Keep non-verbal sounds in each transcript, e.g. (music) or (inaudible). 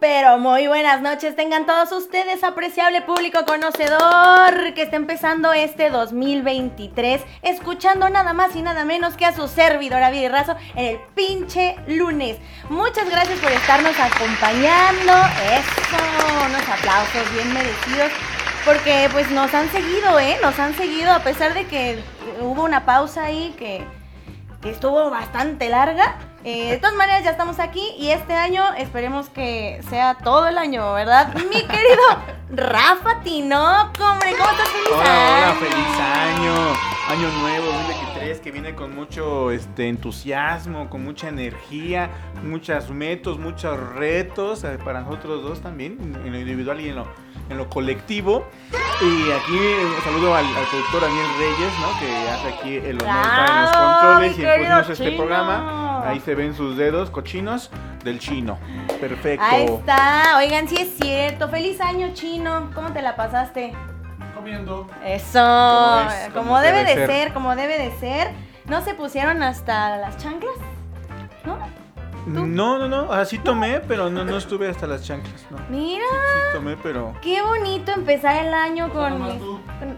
Pero muy buenas noches. Tengan todos ustedes, apreciable público conocedor, que está empezando este 2023, escuchando nada más y nada menos que a su servidora Viri Razo en el pinche lunes. Muchas gracias por estarnos acompañando. Eso, unos aplausos bien merecidos. Porque pues nos han seguido, ¿eh? Nos han seguido a pesar de que hubo una pausa ahí que, que estuvo bastante larga. Eh, de todas maneras, ya estamos aquí y este año esperemos que sea todo el año, ¿verdad? (laughs) Mi querido Rafa Tinoco, hombre, ¿cómo estás? Feliz Hola, hola, año. feliz año, año nuevo 2023 que viene con mucho este, entusiasmo, con mucha energía, muchos metos, muchos retos eh, para nosotros dos también, en lo individual y en lo, en lo colectivo. Y aquí un saludo al, al productor Daniel Reyes, ¿no? que hace aquí el honor en los ¡Bravo, controles y querido este chino! programa. Ahí se ven sus dedos cochinos del chino. Perfecto. Ahí está, oigan, sí es cierto. Feliz año, chino. ¿Cómo te la pasaste? Comiendo. Eso, Como es, como, como debe, debe de ser. ser, como debe de ser. ¿No se pusieron hasta las chanclas? ¿No? ¿Tú? No, no, no, así tomé, pero no, no estuve hasta las chanclas, no. Mira, Sí tomé, pero... qué bonito empezar el año con mis...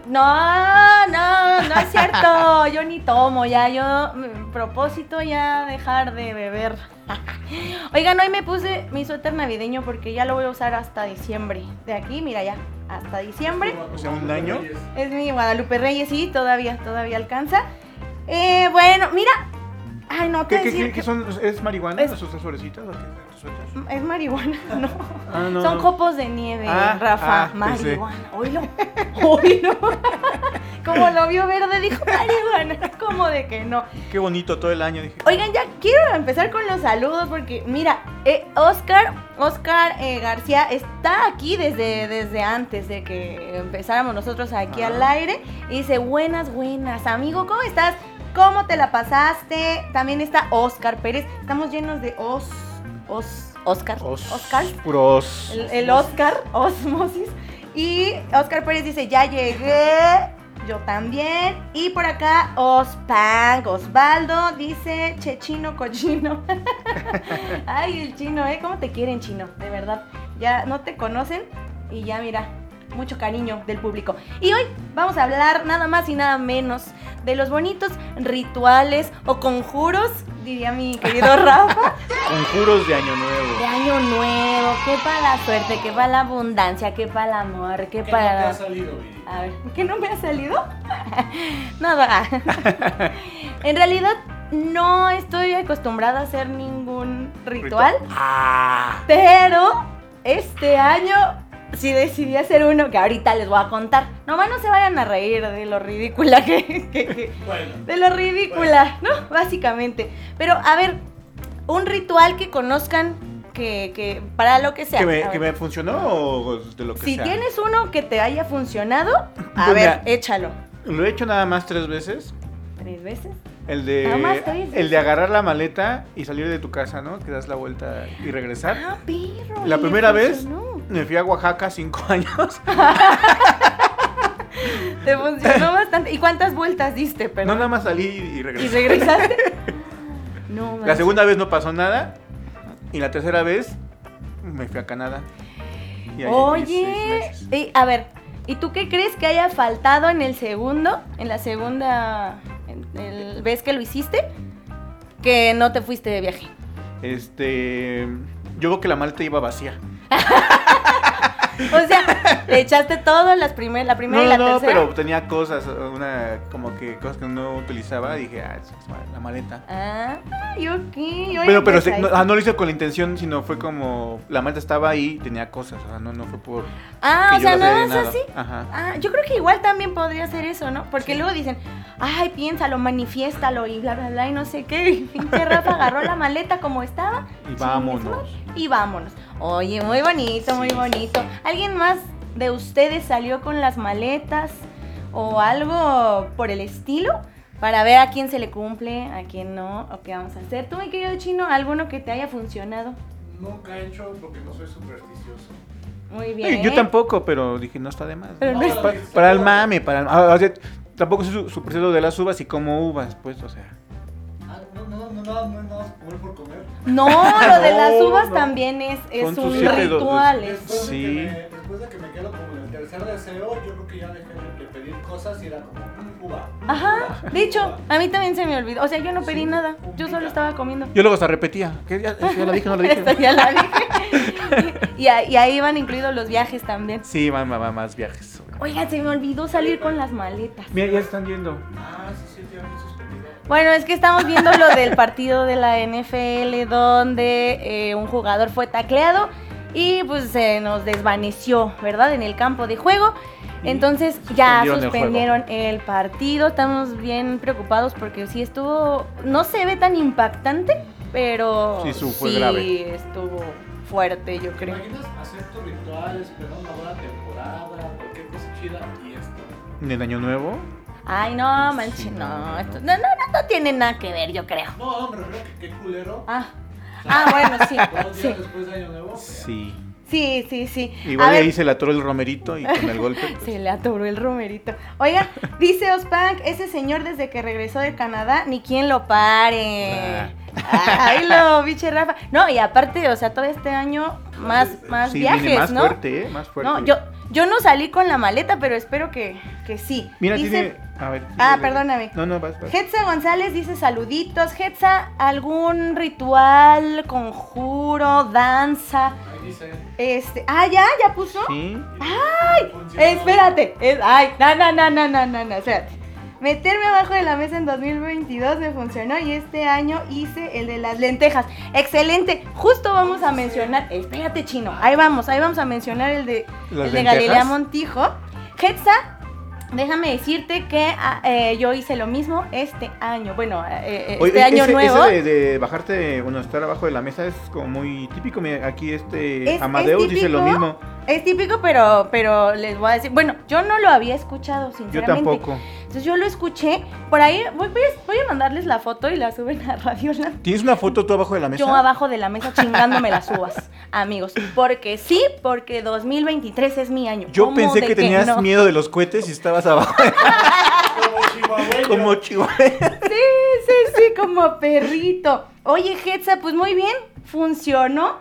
No, no, no es cierto. (laughs) Yo ni tomo, ya yo mi propósito ya dejar de beber. (laughs) Oigan, hoy me puse mi suéter navideño porque ya lo voy a usar hasta diciembre. De aquí, mira ya, hasta diciembre. O sea, un año. Es mi Guadalupe Reyes, sí, todavía, todavía alcanza. Eh, bueno, mira. Ay, no te ¿Qué, decir qué, que son? ¿Es marihuana? Es- es marihuana, (laughs) no. Ah, no, Son no. copos de nieve, Ah, Rafa. ah, marihuana. Oílo. Oílo. (laughs) Como lo vio verde, dijo marihuana. (laughs) ¿Cómo de que no? Qué bonito todo el año, dije. Oigan, ya quiero empezar con los saludos porque, mira, eh, Oscar, Oscar eh, García está aquí desde, desde antes de que empezáramos nosotros aquí Ah. al aire. Y dice, buenas, buenas, amigo, ¿cómo estás? ¿Cómo te la pasaste? También está Oscar Pérez. Estamos llenos de os, os, Oscar, Os- Oscar. Puros. El, el Oscar, Osmosis. Y Oscar Pérez dice, ya llegué. Yo también. Y por acá, Ospang, Osvaldo, dice, Chechino Cochino. (laughs) Ay, el chino, ¿eh? ¿Cómo te quieren, chino? De verdad. Ya no te conocen y ya, mira, mucho cariño del público. Y hoy vamos a hablar nada más y nada menos de los bonitos rituales o conjuros, diría mi querido (laughs) Rafa. Conjuros de año De nuevo. año nuevo, que para la suerte, que para la abundancia, que para el amor, que para... A ver, ¿qué no me ha salido? (laughs) Nada. (laughs) en realidad no estoy acostumbrada a hacer ningún ritual, Ah. pero este año sí decidí hacer uno que ahorita les voy a contar. Nomás no se vayan a reír de lo ridícula que... que- que- de lo ridícula, ¿no? Básicamente. Pero a ver, un ritual que conozcan que, que para lo que sea. ¿Que me, que funcionó o de lo que Si sea? tienes uno que te haya funcionado, (clears throat) a Pues ver, mira. échalo. Lo he hecho nada más tres veces. ¿Tres veces? El de, Nada más tres el de agarrar la maleta y salir de tu casa, ¿no? Que das la vuelta y regresar. Ah, perro. La primera vez funcionó. Me fui a Oaxaca cinco (laughs) años. Te funcionó bastante. ¿Y cuántas vueltas diste, No, perdón? nada más salí y ¿Y regresé. regresaste? (laughs) no, La manches. segunda vez no pasó nada. Y la tercera vez me fui a Canadá. Y Oye, y, a ver, ¿y tú qué crees que haya faltado en el segundo? En la segunda en el- vez que lo hiciste? Que no te fuiste de viaje. Este. Yo creo que la maleta iba vacía. (laughs) O sea, le echaste todo las primer, la primera No, y la no, no, tercera. pero tenía cosas, una, como que cosas que no utilizaba. Dije, ah, la maleta. Ah, y ok. oye, Pero, pero se- no, ah, no lo hice con la intención, sino fue como la maleta estaba ahí, tenía cosas, o sea, no, no fue por Ah, que o yo sea, no es llenado. así. Ajá. Ah, yo creo que igual también podría ser eso, ¿no? Porque luego dicen, ay, piénsalo, manifiéstalo y bla, bla, bla, y no sé qué. Y pinche Rafa agarró la maleta como estaba. Y vámonos. Y vámonos. Oye, muy bonito, muy Sí. bonito. ¿Alguien más de ustedes salió con las maletas o algo por el estilo? Para ver a quién se le cumple, a quién no, o qué vamos a hacer. ¿Tú, mi querido chino, alguno que te haya funcionado? Nunca he hecho porque no soy supersticioso. Muy bien. Eh, Yo tampoco, pero dije, no está de más. Pero ¿no? no Pa- para, el mame, para el ah, o sea, tampoco soy su- super cedo de las uvas y como uvas, pues, o sea. No, no, comer por comer. No, lo de las (laughs) uvas no. también es, es un ritual. es- Después, Sí. de que me, después de que me quedo como en el tercer deseo, yo creo que ya dejé de, pedir cosas y era como un uva. Ajá, uva, de hecho, uva. a mí también se me olvidó. O sea, yo no pedí Sí, nada. Yo solo estaba comiendo. Yo luego hasta repetía. ¿Qué? ¿Ya, ya la dije, no la dije? (laughs) Esta ya la dije. (laughs) y, a- y ahí van incluidos los viajes también. Sí, van, van- van más viajes. Oigan, se me olvidó salir con las maletas. Mira, ya están yendo. Ah, sí, sí, ya. Bueno, es que estamos viendo lo del partido de la NFL donde eh, un jugador fue tacleado y pues se nos desvaneció, ¿verdad? En el campo de juego. Entonces ya Suspendieron el partido. Estamos bien preocupados porque sí estuvo, no se ve tan impactante, pero Sí, su- fue grave. estuvo fuerte, yo ¿Te creo. imaginas hacer tu ritual, esperar una buena temporada, cualquier cosa chida y esto? ¿En el año nuevo? Ay, no, manche, no, esto- no, no, no, no tiene nada que ver, yo creo. No, me refiero que qué culero. Ah, ah bueno, sí, (laughs) Dos sí. días después de Año Nuevo. Sí. Sí, sí, sí. Igual A ver, ahí se le atoró el romerito y con el golpe. (laughs) pues, se le atoró el romerito. Oiga, (laughs) dice Ospank, ese señor desde que regresó de Canadá, ni quien lo pare. Ay, lo, biche Rafa. No, y aparte, o sea, todo este año más, más sí, viajes, viene más ¿no? fuerte, ¿eh? Más fuerte. No, yo, yo no salí con la maleta, pero espero que, que sí. Mira, dice, tiene. A ver. Ah, perdóname. No, no, vas, vas. Hetza González dice saluditos. Hetza, ¿algún ritual, conjuro, danza? Dice. Este, ah, ya, ya puso. Sí. Funcionó. Espérate, es, ay, no, no, no, no, no, no, no, espérate. Meterme abajo de la mesa en 2022 me funcionó y este año hice el de las lentejas. Excelente. Justo vamos a mencionar, espérate chino, ahí vamos, ahí vamos a mencionar el de, ¿Las el de? Galilea Montijo. Hetza, déjame decirte que ah, eh, yo hice lo mismo este año. Bueno, eh, eh, Oye, este año nuevo. ese de, de bajarte, bueno, estar abajo de la mesa es como muy típico. Aquí este Es- es Amadeus dice lo mismo. Es típico, pero, pero les voy a decir, bueno, yo no lo había escuchado, Yo sinceramente. tampoco. Entonces yo lo escuché, por ahí voy, voy a, voy a mandarles la foto y la suben a Radio Land. ¿Tienes una foto tú abajo de la mesa? Yo abajo de la mesa chingándome las uvas, (laughs) amigos. Porque sí, porque 2023 es mi año. Yo ¿Cómo pensé que tenías no? miedo de los cohetes y estabas abajo (laughs) Como chihuahueño. como chihuahua. Sí, sí, sí, como perrito. Oye, Hetza, pues muy bien, funcionó.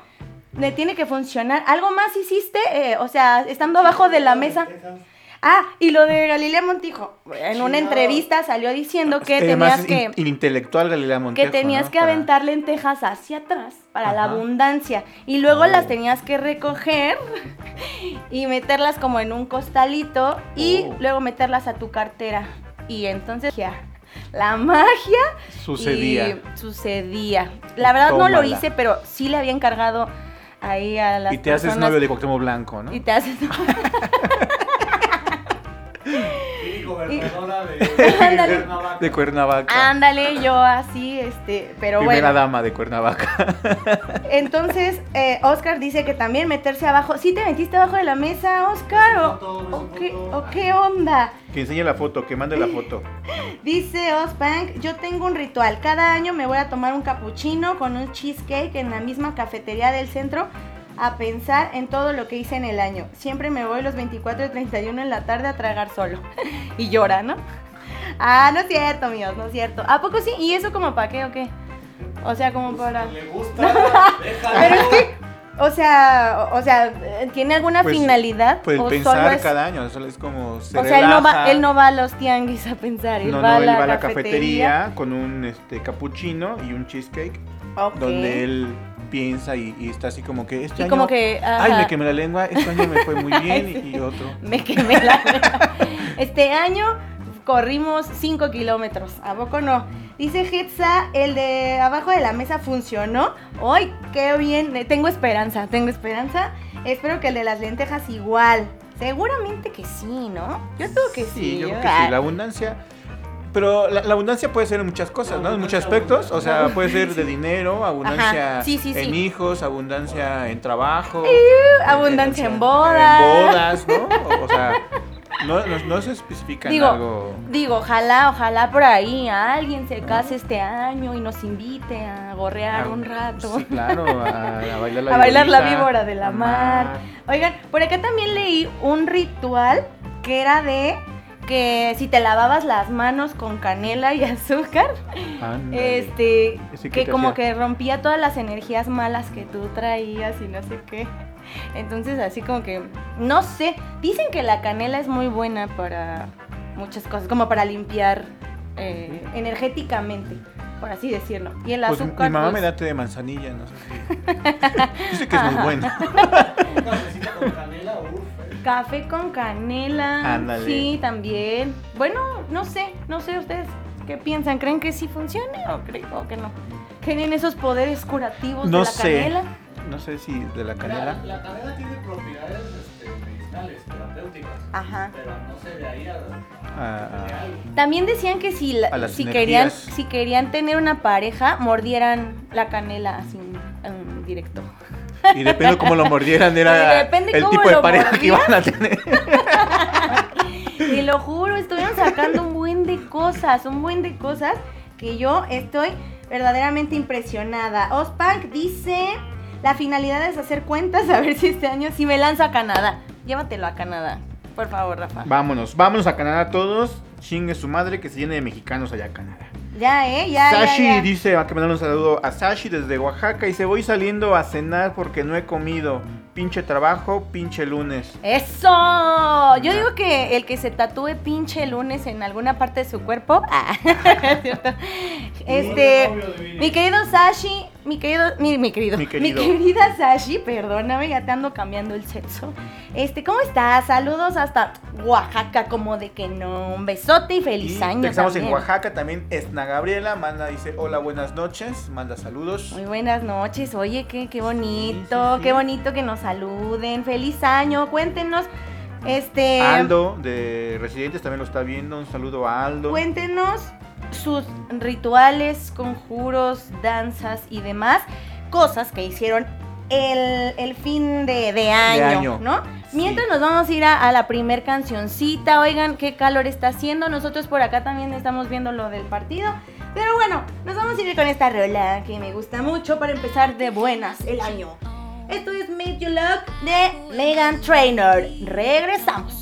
Le tiene que funcionar. ¿Algo más hiciste? Eh, o sea, estando abajo de la mesa. Ah, y lo de Galilea Montijo. En una entrevista salió diciendo que Además, tenías que... in- intelectual Galilea Montejo, que tenías ¿no? que Para- aventar lentejas hacia atrás para la abundancia y luego Oh. las tenías que recoger (laughs) y meterlas como en un costalito y Oh. luego meterlas a tu cartera y entonces ya la magia Sucedía. y sucedía. La verdad no lo hice, pero sí le había encargado ahí a las Y te haces novio de Cuauhtémoc Blanco, ¿no? y te haces (laughs) Sí, gobernadora (laughs) de, Ándale. Cuernavaca. De Cuernavaca. ándale yo así este, pero Primera bueno. dama de Cuernavaca. (laughs) Entonces, eh, Oscar dice que también meterse abajo. ¿Sí te metiste abajo de la mesa, Oscar? ¿O, Foto, o qué, o qué onda? que enseñe la foto, que mande la foto. (laughs) Dice Ospank, yo tengo un ritual. Cada año me voy a tomar un cappuccino con un cheesecake en la misma cafetería del centro a pensar en todo lo que hice en el año. Siempre me voy los 24 y 31 en la tarde a tragar solo. (laughs) y llora, ¿no? Ah, no es cierto, míos, no es cierto. ¿A poco sí? ¿Y eso como para qué o qué? O sea, como para... Le gusta, (laughs) déjalo. Pero es que, o sea, o, sea, ¿tiene alguna Pues, finalidad? Pues ¿O pensar solo es- cada año, solo es como se O sea, él no, va, él no va a los tianguis a pensar, él No, va, no, a, él la va a la cafetería. cafetería con un este cappuccino y un cheesecake Ok. donde él piensa y, y está así como que este Y año como que, ay me quemé la lengua este año me fue muy (laughs) bien y- Sí. y, otro Me quemé la Este año corrimos 5 kilómetros, ¿a poco no? Dice Hetza, el de abajo de la mesa funcionó. ¡Ay, qué bien! Eh, Tengo esperanza, tengo esperanza. Espero que el de las lentejas igual. Seguramente que sí, ¿no? Yo creo que sí. sí yo creo que sí la abundancia Pero la, la abundancia puede ser en muchas cosas, ¿no? En muchos aspectos. O sea, puede ser de (laughs) dinero, abundancia Ajá, sí, sí, en hijos, abundancia en trabajo. abundancia en bodas. En bodas, ¿no? O, sea, no, no, no se especifica en Digo, algo. digo, ojalá, ojalá por ahí alguien se case este año y nos invite a gorrear un rato. Sí, claro, a, a (laughs) bailar la a bailar la viborita, víbora de la mar. Oigan, por acá también leí un ritual que era de que si te lavabas las manos con canela y (laughs) azúcar, este, ¿Ese qué que como hacía? que rompía todas las energías malas que tú traías y no sé qué. Entonces así como que, no sé, dicen que la canela es muy buena para muchas cosas, como para limpiar eh, energéticamente, por así decirlo. Y el Pues mi azúcar... mamá pues, me da té de manzanilla, no sé si. (laughs) Dice que es muy bueno. (laughs) Un cafecito con canela, uff. Café con canela. Ándale. Sí, también. Bueno, no sé, no sé ustedes qué piensan. ¿Creen que sí funcione o creen o que no? ¿Tienen esos poderes curativos No de la sé. canela? No sé si de la La, canela. la canela tiene propiedades este, medicinales, terapéuticas. Ajá. Pero no sé de ahí a. Ah, ah. También decían que si, la- si querían si querían tener una pareja, mordieran la canela así en directo. Y depende de cómo lo mordieran, era el tipo de pareja que mordían. iban a tener. (laughs) Te lo juro, estuvieron sacando un buen de cosas, un buen de cosas que yo estoy verdaderamente impresionada. Ospank dice, la finalidad es hacer cuentas a ver si este año sí me lanzo a Canadá. Llévatelo a Canadá, por favor, Rafa. Vámonos, vámonos a Canadá todos. Chingue su madre que se llene de mexicanos allá a Canadá. Ya, ¿eh? Ya, Sashi ya. dice, va a mandar un saludo a Sashi desde Oaxaca. Y se voy saliendo a cenar porque no he comido. Pinche trabajo, pinche lunes. ¡Eso! Yo digo que el que se tatúe pinche lunes en alguna parte de su cuerpo. (laughs) Ah, (laughs) cierto. Este, mi querido Sashi, mi querido, mi, mi querido, Mi querido. querida Sashi, perdóname, ya te ando cambiando el sexo. Este, ¿cómo estás? Saludos hasta Oaxaca, como de que no. Un besote y feliz Y año. Estamos en. Oaxaca también. Esna Gabriela manda, dice, hola, buenas noches. Manda saludos. Muy buenas noches, oye, qué, qué bonito, Sí, sí, sí. qué bonito que nos saluden. Feliz año, cuéntenos. Este. Aldo de Residentes también lo está viendo. Un saludo a Aldo. Cuéntenos sus rituales, conjuros, danzas y demás cosas que hicieron el, el fin de, de año, año. ¿no? Sí. Mientras nos vamos a ir a, a la primer cancioncita, oigan qué calor está haciendo, nosotros por acá también estamos viendo lo del partido, pero bueno, nos vamos a ir con esta rola que me gusta mucho para empezar de buenas el año. Esto es Made You Look de Megan Trainor. Regresamos.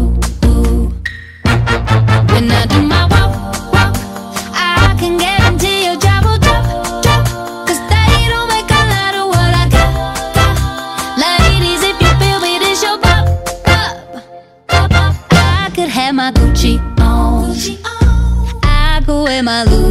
When I do my walk, walk, I can guarantee your job will drop, drop. Cause they don't make a lot of what I got, got. Ladies, if you feel me, this your pop, pop, pop, pop. I could have my Gucci on. I could wear my Louis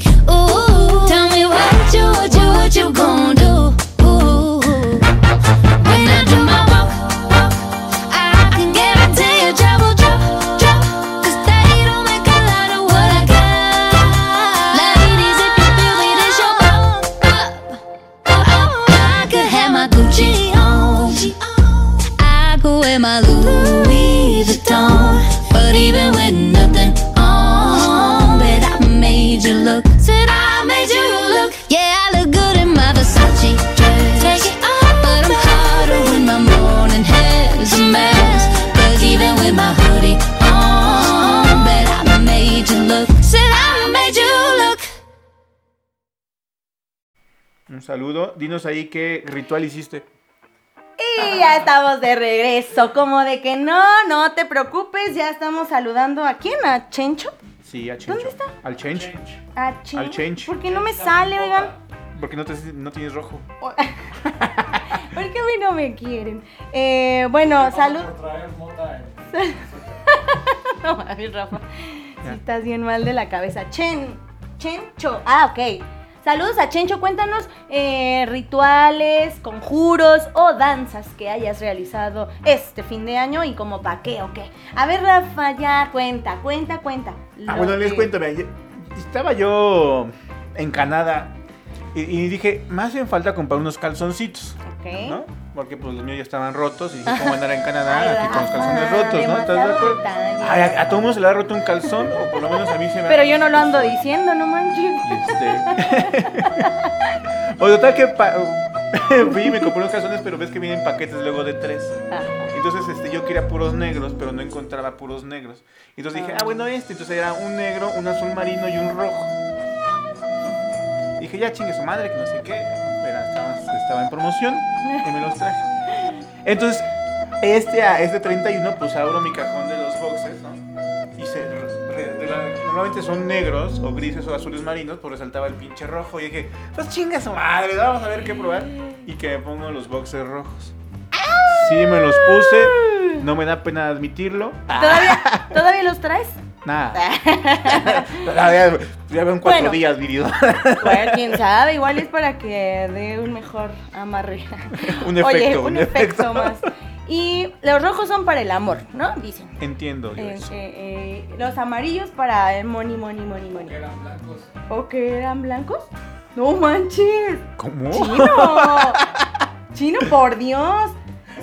Saludo. Dinos ahí qué ritual hiciste. Y ya estamos de regreso. Como de que no, no te preocupes. Ya estamos saludando a quién? ¿A Chencho? Sí, a Chencho. ¿Dónde está? Al Change. A Chencho. Al Change. ¿Por qué no me sale, oigan? Porque no, te, no tienes rojo. (laughs) ¿Por qué a mí no me quieren? Eh, bueno, salud. Por traer mota en- (laughs) No mames, Rafa. Si estás bien mal de la cabeza. Chen. Chencho. Ah, ok. Saludos a Chencho. Cuéntanos eh, rituales, conjuros o danzas que hayas realizado este fin de año y como pa' qué o qué. A ver, Rafa, ya cuenta, cuenta, cuenta. Ah, bueno, les que- cuento, vean, yo- estaba yo en Canadá y, y dije, me hacen falta comprar unos calzoncitos, Ok. ¿no? Porque pues los míos ya estaban rotos y ¿cómo andar en Canadá (laughs) aquí con los calzones rotos, ¿no? ¿Estás de acuerdo? Ay, a, a todo mundo se le ha roto un calzón, o por lo menos a mí se me ha Pero yo no lo ando diciendo, no manches. Este... (laughs) o total que pa- (laughs) fui y me compré unos calzones, pero ves que vienen paquetes luego de tres. Entonces este, yo quería puros negros, pero no encontraba puros negros. Entonces dije, ah, bueno, este. Entonces era un negro, un azul marino y un rojo. Dije, ya chingue su madre, que no sé qué. Estaba, en promoción y me los traje. Entonces, este, a este 31, pues abro mi cajón de los boxes, ¿no? Y normalmente son negros o grises o azules marinos, pues resaltaba el pinche rojo. Y dije, pues chinga su madre, vamos a ver qué probar. Y que me pongo los boxes rojos. Sí, me los puse. No me da pena admitirlo. ¿Todavía, ¿Todavía los traes? Nada. (laughs) ya, ya veo en cuatro Bueno. días, virido. Bueno, (laughs) quién sabe, igual es para que dé un mejor amarre. (laughs) Un Oye, efecto, un, un efecto, efecto. más. Y los rojos son para el amor, ¿no? Dicen. Entiendo yo Eh, eso. eh, eh, los amarillos para el money, money, money, money. que eran blancos. ¿O que eran blancos? No manches. ¿Cómo? Chino. Chino, por Dios.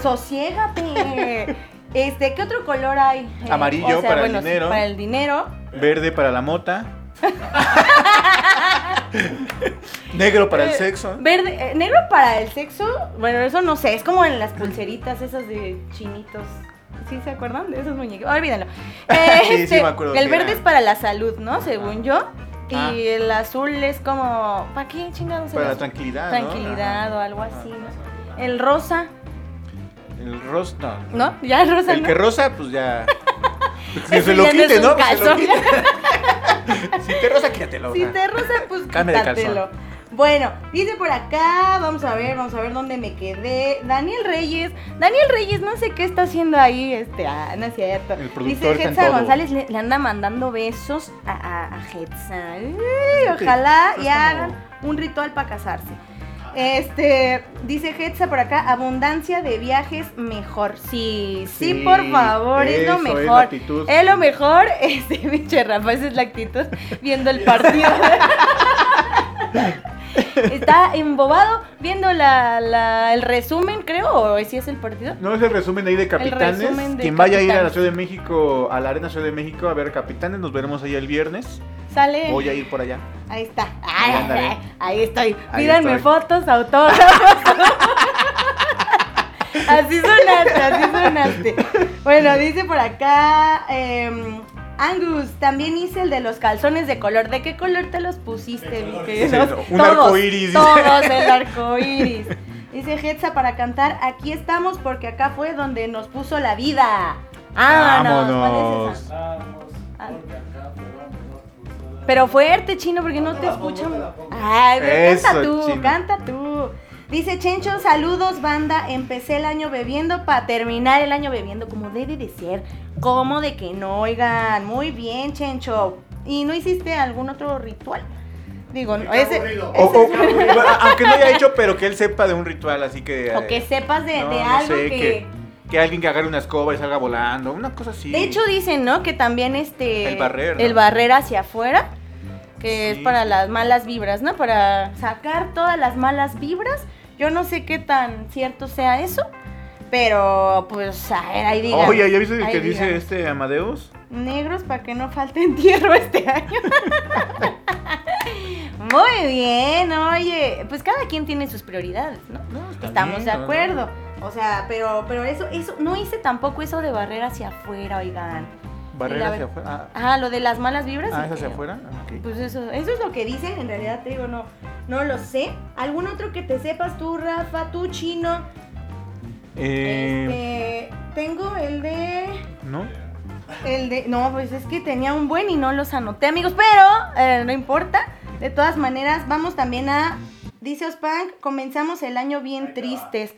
Sosiégate. Este, ¿qué otro color hay? Eh, Amarillo para el sí, dinero. para el dinero. Verde para la mota. (laughs) Negro para el Eh, sexo. Verde, eh, negro para el sexo. Bueno, eso no sé, es como en las pulseritas esas de chinitos. ¿Sí se acuerdan de esos muñecos? Olvídenlo. Eh, (laughs) Sí, sí, me acuerdo El verde era. es para la salud, ¿no? Según yo. Y Ah. el azul es como. ¿Para qué chingados? Para la tranquilidad. ¿no? Tranquilidad o algo así, ¿no? El rosa, El rosa. No. ¿no? Ya el rosa. El ¿no? que rosa, pues ya. (laughs) Que se lo quite, ¿no? Que se lo quite. (laughs) si te rosa, quítatelo. Si te rosa, pues quítatelo. Bueno, dice por acá, vamos a ver, vamos a ver dónde me quedé. Daniel Reyes, Daniel Reyes, no sé qué está haciendo ahí, este, ah, no es cierto. El productor Dice todo. González le, le anda mandando besos a, a, a Hetza. Uy, ojalá y hagan un ritual para casarse. Este, dice Hetza por acá, abundancia de viajes mejor. Sí, sí, Sí, por favor, es lo eso es la mejor. actitud. Es lo mejor, (laughs) este, pinche Rafa, esa es la actitud, viendo el partido. (laughs) Está embobado viendo la, la- el resumen, creo, o si es el partido. No es el resumen ahí de Capitanes. de Quien vaya a ir a la. Ciudad de México, a la Arena Ciudad de México a ver Capitanes, nos veremos ahí el viernes. Sale. Voy a ir por allá. Ahí está. Ay, Ahí ahí estoy. Ahí Pídanme estoy. fotos, autógrafos. (laughs) así sonaste, así sonaste. Bueno, dice por acá. em, Angus, también hice el de los calzones de color. ¿De qué color te los pusiste, un Todos, arco iris, dice. Todos el arco iris. Dice Hetza para cantar. Aquí estamos porque acá fue donde nos puso la vida. Vámonos. ¿Cuál es esa? Vamos, Ah. porque acá fue Pero fuerte, chino, porque no No te te pongo. Ay, pero Eso, canta tú, chino. canta tú. Dice Chencho, saludos banda, empecé el año bebiendo para terminar el año bebiendo como debe de ser. ¿Cómo de que no, oigan? Muy bien, Chencho. ¿Y no hiciste algún otro ritual? Digo, no, ese. O- o- (laughs) aunque no haya hecho, pero que él sepa de un ritual, así que. o que eh, sepas de, no, de no algo sé, que... que alguien que agarre una escoba y salga volando, una cosa así. De hecho dicen, ¿no? Que también este... El barrer, ¿no? El barrer hacia afuera, que es para las malas vibras, ¿no? Para sacar todas las malas vibras. Yo no sé qué tan cierto sea eso, pero pues a ver, ahí digan. Oye, ¿ya viste el que dice este Amadeus? Negros para que no falte (laughs) entierro este año. (laughs) Muy bien, oye, pues cada quien tiene sus prioridades, ¿no? está Estamos bien, de ¿no? acuerdo. O sea, pero, pero eso, eso, no hice tampoco eso de barrer hacia afuera, oigan. Barrer Y la hacia afuera. Ah, lo de las malas vibras. ah, es hacia creo. afuera. Pues eso, eso es lo que dicen, en realidad te digo, no, no lo sé. ¿Algún otro que te sepas tú, Rafa, tú, Chino? Eh, Este, tengo el de... ¿No? El de... No, pues es que tenía un buen y no los anoté, amigos, pero eh, no importa. De todas maneras, vamos también a... Dice Ospunk, comenzamos el año bien tristes.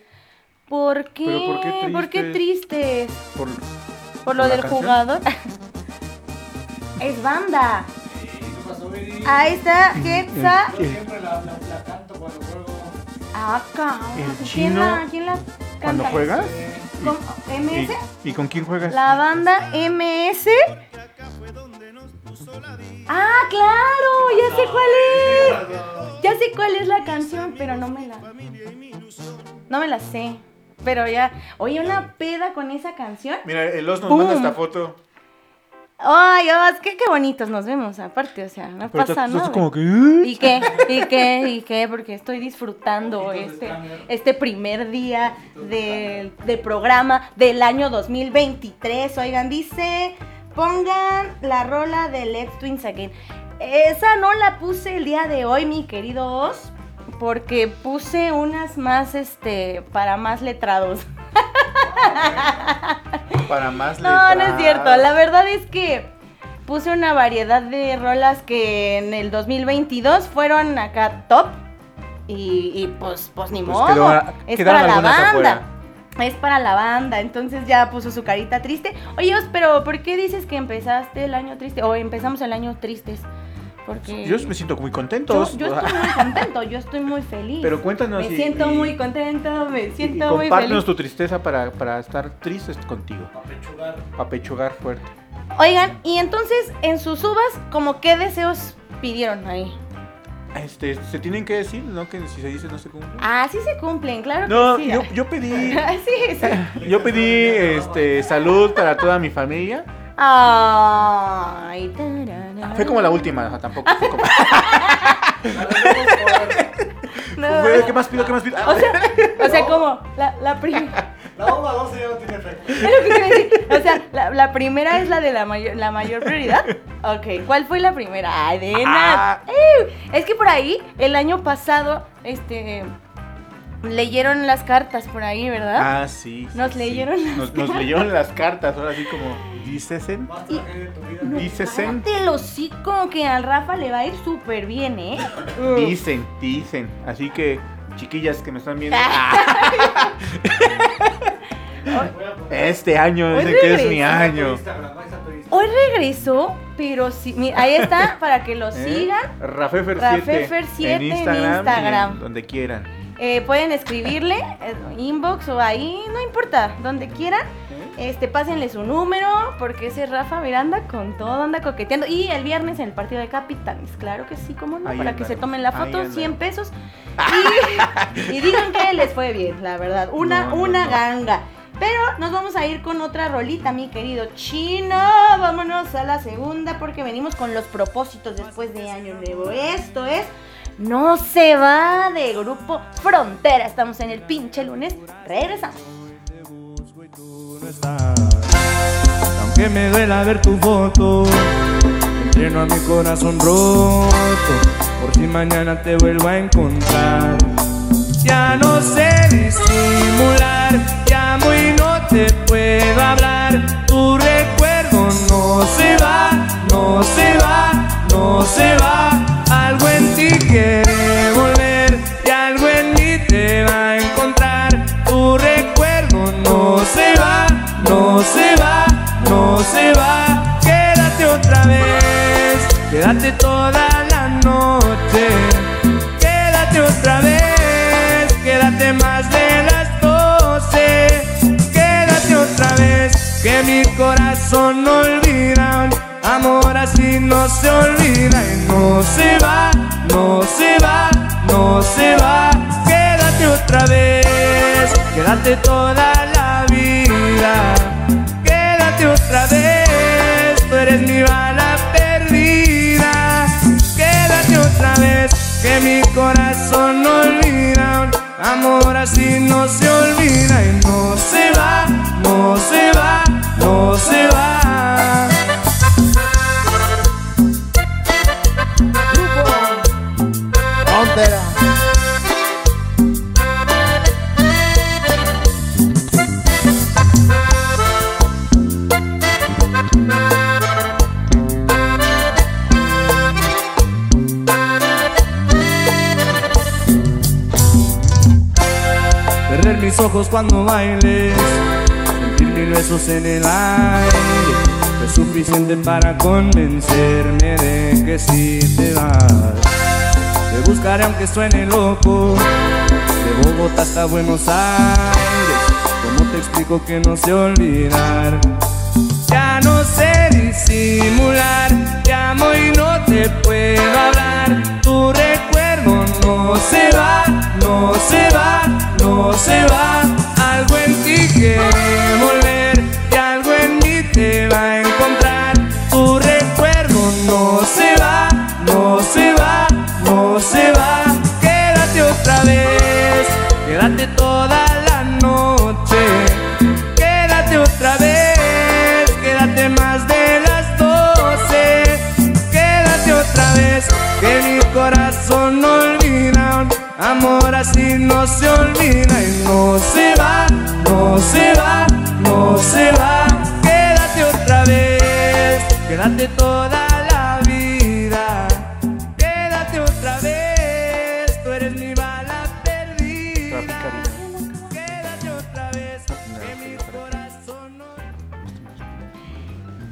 ¿Por qué? ¿Pero por qué tristes? Por, ¿Por lo ¿Por la del canción? jugador? (laughs) es banda. Ahí está, Getza. Yo siempre la, la, la canto cuando juego. Ah, cabrón. El ¿Quién chino, la, quién la ¿Cuándo canta? juegas? ¿Con MS? ¿Y, y con quién juegas? La banda MS. Ah, claro, ya sé cuál es. Ya sé cuál es la canción, pero no me la. No me la sé. Pero ya. Oye, una peda con esa canción. Mira, el Os nos ¡Pum! manda esta foto. Ay, Dios, qué, qué bonitos nos vemos, aparte, o sea, no Pero pasa estás- nada. estás como que... "Uh". ¿Y qué? ¿Y qué? ¿Y qué? Porque estoy disfrutando este, este primer día de, de programa del año 2023. Oigan, dice, pongan la rola de Let's Twins Again. Esa no la puse el día de hoy, mi querido Oz, porque puse unas más, este, para más letrados. (laughs) Para más No, no es letrados. cierto. La verdad es que puse una variedad de rolas que en el 2022 fueron acá top. Y, y, pues, pues ni Pues modo. quedó- es para la banda. afuera. Es para la banda. Entonces ya puso su carita triste. Oye, pero ¿por qué dices que empezaste el año triste? O empezamos el año tristes. Porque. Yo me siento muy contento. yo, yo estoy muy contento, yo estoy muy feliz. Pero cuéntanos Me y- siento y- muy contento, me Y siento muy compártenos feliz. tu tristeza para, para estar tristes contigo. Para pechugar. Para pechugar fuerte. Oigan, y entonces en sus uvas, como qué deseos pidieron ahí? Este, se tienen que decir, ¿no? Que si se dice no se cumple. Ah, sí se cumplen, claro No, que sí. yo, yo pedí. (laughs) sí, sí. (laughs) Yo pedí este salud para toda mi familia. Ay, tarara. Fue como la última, o sea, tampoco (laughs) fue como. No. ¿Qué más pido? ¿Qué más pido? O sea, o sea, como la, la primera. (laughs) La bomba 12 ya no tiene efecto. Es lo que quiero decir. O sea, la, la primera es la de la mayor, la mayor prioridad. Ok, ¿cuál fue la primera? Ay, de nada. Ah. Es que por ahí, el año pasado, este. Leyeron las cartas por ahí, ¿verdad? Ah, sí. sí, Nos sí. leyeron las Nos, nos leyeron las cartas, ahora sí como. Tragedia de tu vida. Dícesen. Cállate el hocico, que al Rafa le va a ir súper bien, ¿eh? (laughs) Dicen, dicen. Así que, chiquillas que me están viendo. (laughs) Ah. Este año Hoy dicen que es mi año. Instagram, ahí está tu Instagram. Hoy regresó, pero sí, mira, ahí está para que lo (laughs) ¿Eh? sigan. Rafefer 7 Rafefer 7 en en Instagram, Instagram. y en donde quieran. Eh, pueden escribirle, eh, inbox o ahí, no importa, donde quieran. Este, pásenle su número, porque ese Rafa Miranda con todo anda coqueteando. Y el viernes en el partido de Capitanes, claro que sí, como no, Ahí para que se tomen la foto, andaremos. 100 pesos. (laughs) Y, y digan que les fue bien, la verdad. Una, No, no, una ganga. Pero nos vamos a ir con otra rolita, mi querido chino. Vámonos a la segunda porque venimos con los propósitos después de Año Nuevo. Esto es No se va de Grupo Frontera. Estamos en el pinche lunes. Regresamos. Aunque me duela ver tu foto, entreno a mi corazón roto. Por si mañana te vuelvo a encontrar. Ya no sé disimular, llamo y no te puedo hablar. Tu recuerdo no se va, no se va, no se va. Algo en ti quiere volver y algo en mí te va a encontrar. Tu recuerdo no se va, no se va, no se va. Quédate otra vez, quédate toda la noche. Quédate otra vez, quédate más de las doce. Quédate otra vez, que mi corazón no olvida. Amor así no se olvida y no se va, no se va, no se va. Quédate otra vez, quédate toda la vida. Quédate otra vez, tú eres mi bala perdida. Quédate otra vez, que mi corazón no olvida. Amor así no se olvida y no se va, no se va, no se va. Cuando bailes, sentir mil besos en el aire. Es suficiente para convencerme de que si te vas. Te buscaré aunque suene loco, de Bogotá hasta Buenos Aires. ¿Cómo te explico que no sé olvidar? Ya no sé disimular, te amo y no te puedo hablar. Tu recuerdo no se va, no se va, se va. Algo en ti quédate toda la vida. Quédate otra vez, tú eres mi bala perdida. Quédate otra vez, que mi corazón no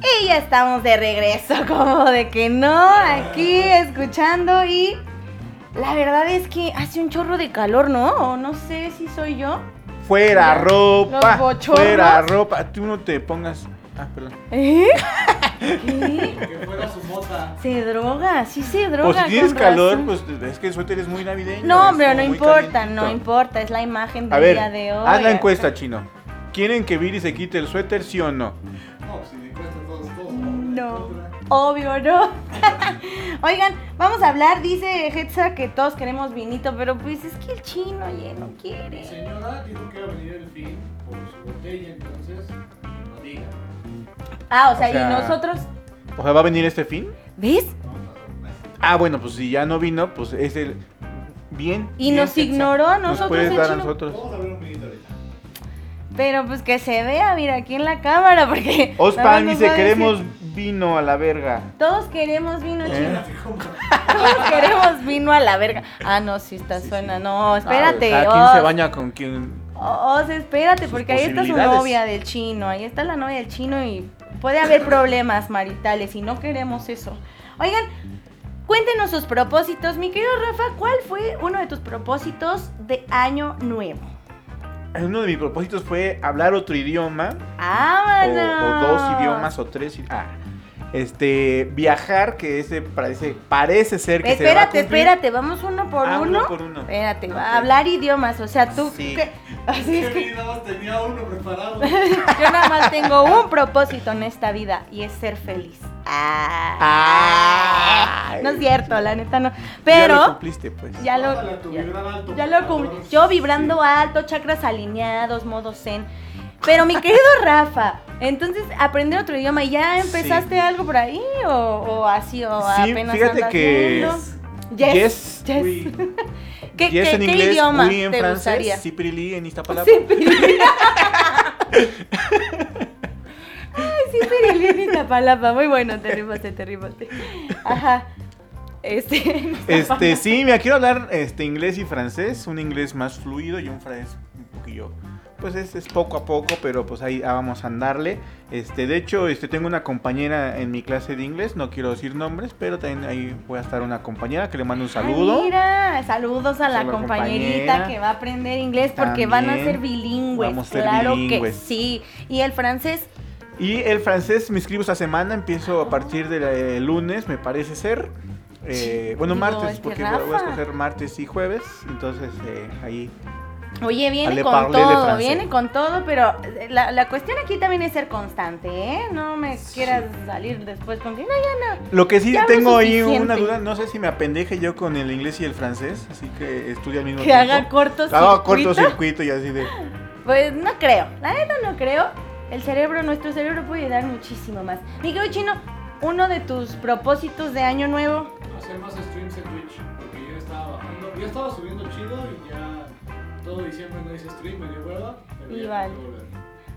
Y ya estamos de regreso, (laughs) como de que no, aquí escuchando y la verdad es que hace un chorro de calor, ¿no? O no sé si soy yo. Fuera ropa. los. Fuera ropa. Tú no te pongas. Ah, perdón. ¿Eh? (laughs) ¿Qué? Que fuera su mota. Se droga, sí se droga. Pues si tienes calor, razón. pues es que el suéter es muy navideño. No, como no importa, calientito. no importa, es la imagen A del ver, día de hoy. haz la encuesta, chino. ¿Quieren que Viri se quite el suéter, sí o no? No, si me cuesta todos, todos. No, obvio no. (laughs) Oigan, vamos a hablar, dice Hetza que todos queremos vinito, pero pues es que el chino ya no Mi quiere. señora dijo que iba a venir el fin por su botella, entonces no diga. Ah, o sea, O sea- y nosotros, O sea, ¿va a venir este fin? ¿ves? Ah, bueno, pues si ya no vino, pues es el... Bien. Y bien, nos ignoró a Nos nosotros, puedes el dar a nosotros. Vamos a ver un vinito ahorita. Pero pues que se vea, mira, aquí en la cámara, porque... Ospan nos dice, a queremos vino a la verga. Todos queremos vino, ¿Eh? chino. Todos queremos vino a la verga. Ah, no, sí está suena. No, espérate. Ah, ¿Quién se baña con quién? Os, espérate, Sus porque ahí está su novia del chino. Ahí está la novia del chino y puede haber problemas maritales y no queremos eso. Oigan, cuéntenos sus propósitos. Mi querido Rafa, ¿cuál fue uno de tus propósitos de año nuevo? Uno de mis propósitos fue hablar otro idioma. o, ¡Vámonos! o dos idiomas o tres. i- Ah, este, viajar, que ese parece, parece ser que se va a Espérate, espérate, vamos uno por Ah, uno. uno por uno. Espérate, va a hablar idiomas, o sea, tú Sí. ¿qué? Así es Que que Viri nada más tenía uno preparado. (laughs) yo nada más tengo un propósito en esta vida y es ser feliz. Ah. Ay. No es cierto, la neta no. Ya lo Pero cumpliste, pues. ya lo ya, ya lo cumplí. Yo vibrando alto, chakras alineados, modo zen. Pero mi querido Rafa, entonces aprender otro idioma, ¿ya empezaste algo por ahí o, o así o Sí, apenas fíjate andas que-? Yes. Yes. yes. Uy, (laughs) ¿Qué, Yes qué- en qué inglés, idioma oui en te francés, gustaría? En Iztapalapa. Sí, Pirili. (laughs) Ay, sí, Pirili en Iztapalapa. Muy bueno, te rifaste, te rifaste. Ajá. Este. (laughs) Este, sí, mira, quiero hablar este, inglés y francés, un inglés más fluido y un francés un poquillo, pues es, es poco a poco, pero pues ahí ah, vamos a andarle. Este, de hecho, este, tengo una compañera en mi clase de inglés, no quiero decir nombres, pero también ahí voy a estar una compañera que le mando un saludo. Ay, mira, saludos a la compañerita compañera. que va a aprender inglés porque van a ser bilingües. vamos a ser claro bilingües. que sí. Y el francés, Y el francés me inscribo esta semana, empiezo a partir del lunes, me parece ser. Eh, bueno, Digo, martes, porque voy a- voy a Rafa. escoger martes y jueves, entonces eh, ahí oye, viene con todo, viene con todo, pero eh, la, la cuestión aquí también es ser constante, ¿eh? No me quieras salir después con que no, ya no. Lo que sí tengo ahí una duda, no sé si me apendeje yo con el inglés y el francés, así que estudio al mismo Que tiempo. haga cortocircuito. Haga cortocircuito y así de... Pues no creo, la neta no creo. El cerebro, nuestro cerebro puede dar muchísimo más. Mi querido chino, uno de tus propósitos de año nuevo. hacer más streams en Twitch, porque ya estaba bajando, ya estaba subiendo chido y ya todo diciembre no hice stream, me dio hueva, pero Y ya vale.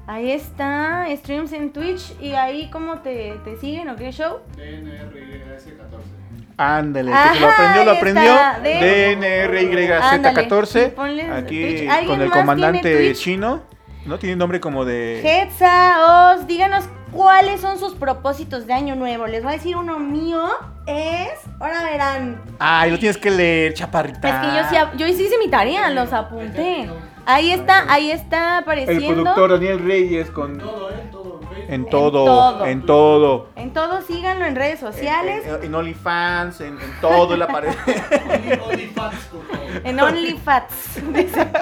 Ahí está, streams en Twitch y ahí cómo te, te siguen o qué show. DNRS 14. Ándale, que lo aprendió, lo aprendió. está, de- DNRYZ14. Ponle Aquí Twitch. ¿Alguien con el comandante chino. ¿No? Tiene nombre como de. Hetza, Oz, díganos cuáles son sus propósitos de año nuevo. Les voy a decir uno mío es, ahora verán. Ay, lo tienes que leer, chaparrita. Es que yo sí, yo sí hice mi tarea, los apunté. Ahí está, ahí está El apareciendo. productor Daniel Reyes con. Todo, ¿eh? Todo en Facebook. En todo, todo. en todo. En todo síganlo en redes sociales. En, en- en OnlyFans, en, en todo la pared. (laughs) Only- OnlyFans, por favor. En OnlyFats. dice. (laughs)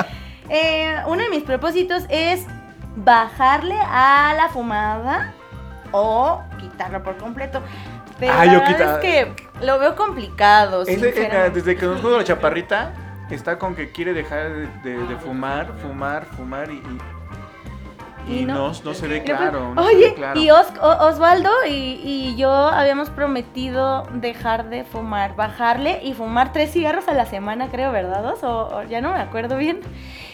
Eh, uno de mis propósitos es bajarle a la fumada o quitarlo por completo. Pero Ah, la yo quita- es que lo veo complicado. Sinceramente. desde que nos jugó la chaparrita, está con que quiere dejar de, de- de fumar, fumar, fumar y. Y, y Y no. no, no se ve pues, claro. no Oye, ve claro. y Os- Osvaldo y, y yo habíamos prometido dejar de fumar, bajarle y fumar tres cigarros a la semana, creo, ¿verdad? Os? O, o ya no me acuerdo bien.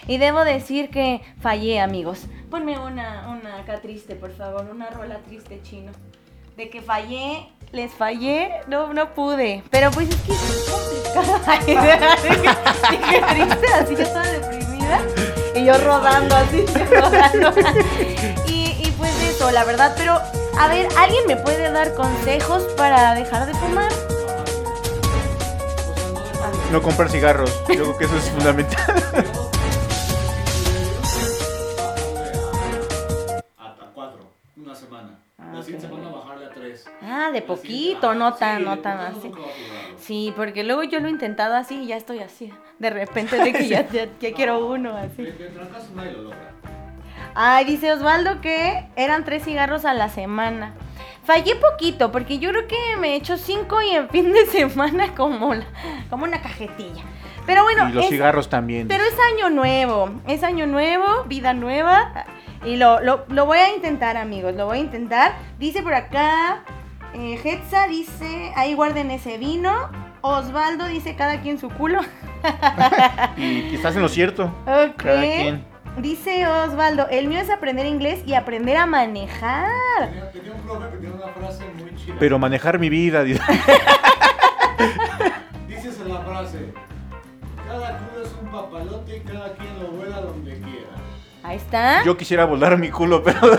Y debo decir que fallé, amigos. Ponme una, una acá triste, por favor, una rola triste chino. De que fallé, les fallé, no, no pude. Pero pues es que es complicado. (laughs) Dije triste, así yo toda deprimida. Y yo rodando así, (laughs) rodando. Y, y pues eso, la verdad. Pero, a ver, ¿alguien me puede dar consejos para dejar de fumar? No comprar cigarros. Yo creo que eso es fundamental. (laughs) Ah, La siguiente ok. semana bajarle a tres. Ah, de poquito, siguiente- no tan, no tan así. a. Sí, porque luego yo lo he intentado así y ya estoy así. De repente de que ya, (laughs) ya, ya quiero uno así. De, de trancas nadie lo logra. Ay, dice Osvaldo que eran tres cigarros a la semana. Fallé poquito, porque yo creo que me he hecho cinco y en fin de (laughs) semana como, la- como una cajetilla. Pero bueno, y los es- cigarros también. pero es año nuevo, es año nuevo, vida nueva. Y lo, lo, lo voy a intentar, amigos, lo voy a intentar. Dice por acá, eh, Hetza dice, ahí guarden ese vino. Osvaldo dice, cada quien su culo. (laughs) Y quizás en lo cierto. Ok. Cada quien. Dice Osvaldo, el mío es aprender inglés y aprender a manejar. Tenía, tenía un profe que tenía una frase muy chida. Pero manejar mi vida. (laughs) Ahí está. Yo quisiera volar mi culo, pero. (laughs)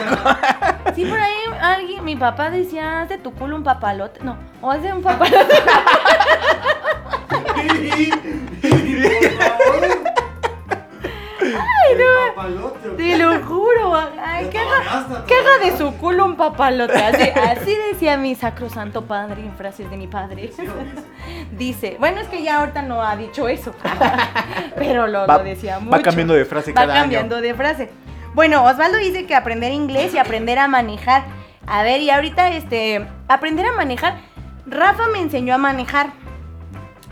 Sí, por ahí alguien, mi papá decía, haz de tu culo un papalote. No, o haz de un papalote. (laughs) (laughs) Ay, no. Papalote, ¿o qué? Te lo juro. Ay, que haga, de su culo un papalote. Así, (laughs) así decía mi sacrosanto padre en frases de mi padre. Sí, (laughs) dice. Bueno, es que ya ahorita no ha dicho eso. (laughs) Pero lo, Va- lo decía mucho. va cambiando de frase Va cada año. cambiando de frase. Bueno, Osvaldo dice que aprender inglés y aprender a manejar. A ver, y ahorita, este, aprender a manejar. Rafa me enseñó a manejar.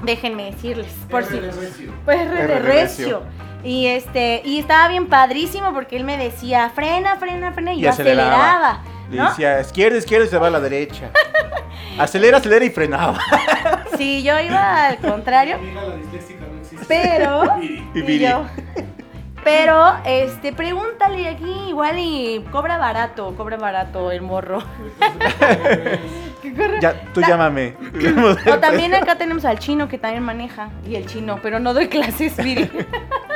Déjenme decirles, por R si. de recio. Pues R de recio. Y este, y estaba bien padrísimo porque él me decía, frena, frena, frena, y, Y yo aceleraba. aceleraba. Le ¿no? decía, izquierda, izquierda y se va a la derecha. (laughs) Acelera, acelera y frenaba. Sí, yo iba al contrario. Pero. (laughs) Y yo, (laughs) pero, este, pregúntale aquí, igual y cobra barato, cobra barato el morro. (laughs) ¿Qué corre? Ya, tú Ta- llámame. (clears throat) O también acá tenemos al chino que también maneja. Y el chino, pero no doy clases, Viri.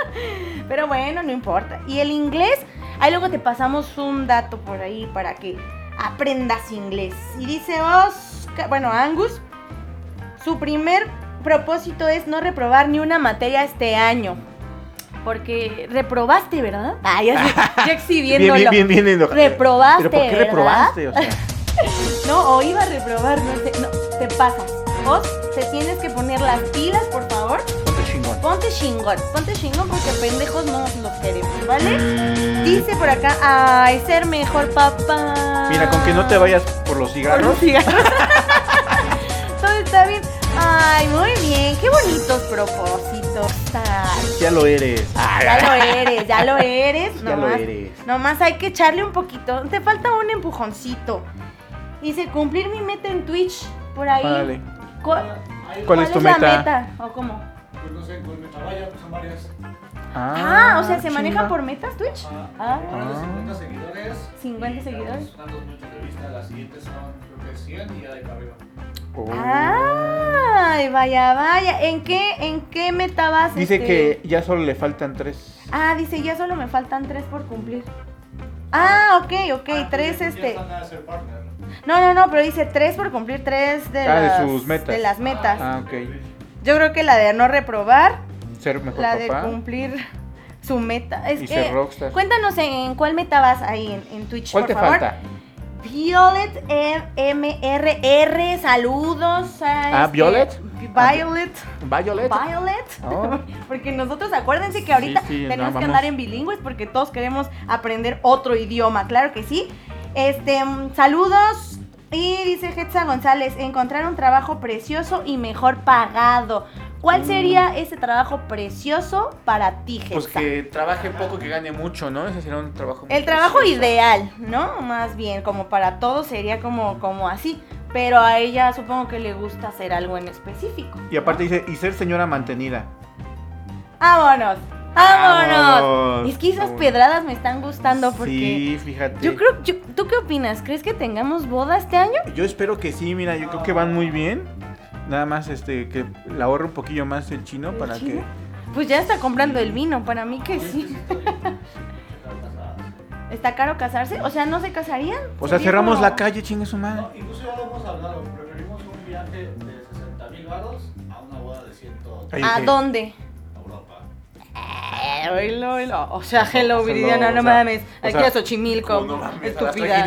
(laughs) pero bueno, no importa. Y el inglés, ahí luego te pasamos un dato por ahí para que aprendas inglés. Y dice Oscar, bueno, Angus, su primer propósito es no reprobar ni una materia este año. Porque reprobaste, ¿verdad? Ah, ya, (laughs) ya Bien, exhibiéndolo. bien, bien, bien. enojado. Reprobaste, ¿Pero por qué ¿verdad? reprobaste? O sea, (laughs) No, o iba a reprobar, no sé. No, te pasas. Vos te tienes que poner las pilas, por favor. ponte chingón. Ponte chingón, ponte chingón porque pendejos no los queremos, ¿vale? Dice por acá, ay, ser mejor papá. Mira, con que no te vayas por los Por cigarros. los cigarros. (laughs) Todo está bien. Ay, muy bien, qué bonitos propósitos. Ya lo eres. Ya lo eres, ya lo eres. (laughs) Ya lo nomás- eres. Nomás hay que echarle un poquito. Te falta un empujoncito. Dice, cumplir mi meta en Twitch. Por ahí. Vale. ¿Cu- Ahí- ¿Cuál es tu la meta? meta? ¿O cómo? Pues no sé, con Metabaya, pues son varias. Ah, o sea, ¿se maneja chinga. por metas Twitch? Ah, Ah. ahora de 50 seguidores. 50 y seguidores. Las siguientes son, que 100 y ya de arriba. Oh. Ah, Ay, vaya, vaya. ¿En qué, en qué meta vas? Dice este? que ya solo le faltan tres. Ah, dice, ya solo me faltan tres por cumplir. Ah, ok, ok, tres Ya este. están a ser partner. No, no, no, pero dice tres por cumplir tres de, Ah, de las, sus metas. de las metas. Ah, ok. Yo creo que la de no reprobar, Ser mejor la de cumplir su meta. Es Y que, ser rockstar. Cuéntanos en cuál meta vas ahí en, en Twitch, ¿Cuál por te favor. falta? Violet M- MRR, saludos. a Ah, este, Violet. Violet. Violet. Violet. Oh. (laughs) porque nosotros acuérdense que ahorita Sí, sí, tenemos no, que andar en bilingües porque todos queremos aprender otro idioma, claro que sí. Este, saludos. Y dice Hetza González, encontrar un trabajo precioso y mejor pagado. ¿Cuál sería ese trabajo precioso para ti? Pues que trabaje poco, que gane mucho, ¿no? Ese sería un trabajo muy El trabajo precioso. ideal, ¿no? Más bien, como para todos sería como, como así. Pero a ella supongo que le gusta hacer algo en específico. Y aparte dice, y ser señora mantenida. ¡Vámonos! ¡Vámonos! Vámonos. Es que esas Vámonos. pedradas me están gustando porque... Sí, fíjate. Yo creo, yo- ¿tú qué opinas? ¿Crees que tengamos boda este año? Yo espero que sí, mira, yo creo que van muy bien. Nada más este que la ahorre un poquillo más el chino ¿El para chino? Pues ya está comprando el vino, para mí que sí. (laughs) ¿Está caro casarse? O sea, ¿no se casarían? que. O sea, cerramos como- la calle, chingue su madre. No, incluso ya lo hemos hablado. Preferimos un viaje de 60 mil varos a una boda de 100 Ay, ¿A dónde? Eh, oílo, oílo. O sea, hello, Hello, Viridiana, no mames. Aquí a Xochimilco. estúpida.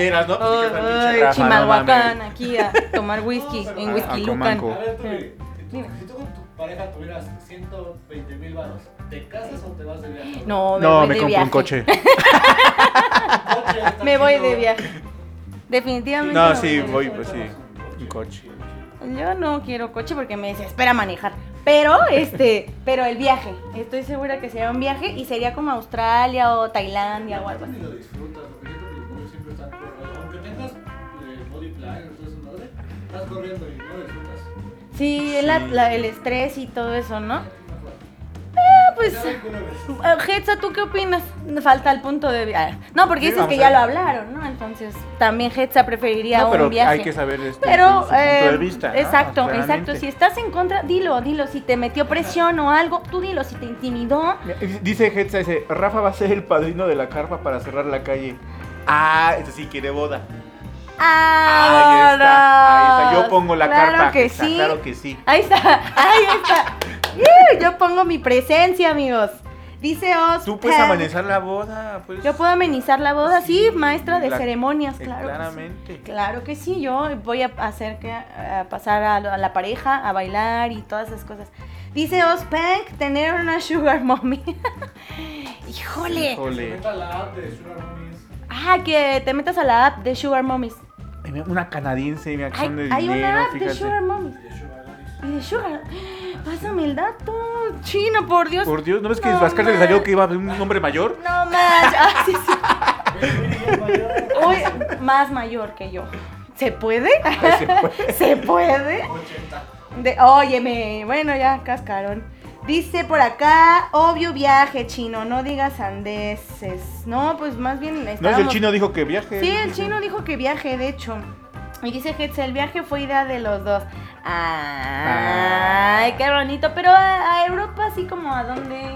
Chimalhuacán, aquí a tomar whisky en Whisky. Lucan. Eh, si tú, con tu pareja tuvieras 120 mil varos, ¿te casas o te vas de viaje? No, me No, voy me de compro viaje. un coche. (laughs) Me voy de viaje. Definitivamente. No, sí, voy, pues sí. Un coche. Yo no quiero coche porque me desespera manejar. Pero, este, pero el viaje. Estoy segura que sería un viaje y sería como Australia o Tailandia o algo así. lo disfrutas, porque siento que los novios siempre están corriendo. Aunque tengas body plan, todo eso, madre, estás corriendo y no lo disfrutas. Sí, la- la- el estrés y todo eso, ¿no? Ah, pues. Vez. eh, ¿tú qué opinas? Falta el punto de vista. No, porque dices que ya lo hablaron, ¿no? Entonces, también Hetza preferiría No, pero un viaje. hay que saber este, Pero, su, eh, punto de vista. ¿no? exacto, exacto. Si estás en contra, dilo, dilo. Si te metió presión o algo, tú dilo. Si te intimidó, Dice Hetza, dice, Rafa va a ser el padrino de la carpa para cerrar la calle. Ah, eso sí quiere boda. ¡Ah! Ahí está, ahí está. Yo pongo la claro carpa. que sí. Claro que sí. Ahí está, ahí está. ¡Ih! Yo pongo mi presencia, amigos. Dice Oz. Tú puedes amenizar la boda. Pues, Yo puedo amenizar la boda, sí, Sí, maestra de la- ceremonias, eh, claro. que sí. Claramente. Claro que sí, yo voy a hacer que a pasar a, la- a la pareja a bailar y todas esas cosas. Dice Ozpank, tener una sugar mommy. (laughs) Híjole. Híjole. Meta la app de Sugar Mummies. Ah, que te metas a la app de Sugar Mommies. Una canadiense, mi Hay, acción de hay dinero, una app fíjate. de Sugar Mommies. de Sugar. Y de Sugar. Pásame el dato. Chino, por Dios. Por Dios, ¿no ves que No Vascar le salió que iba un hombre mayor? No más. Ah, sí, sí. Uy, más mayor que yo. ¿Se puede? (laughs) se puede. ¿Se puede? 80. De, óyeme, bueno, ya cascaron. Dice por acá, obvio viaje chino, no digas andeses. No, pues más bien No es el chino dijo que viaje. Sí, el chino dijo que viaje, de hecho. Y dice que el viaje fue idea de los dos. Ay, qué bonito. Pero a, a Europa, así como a dónde.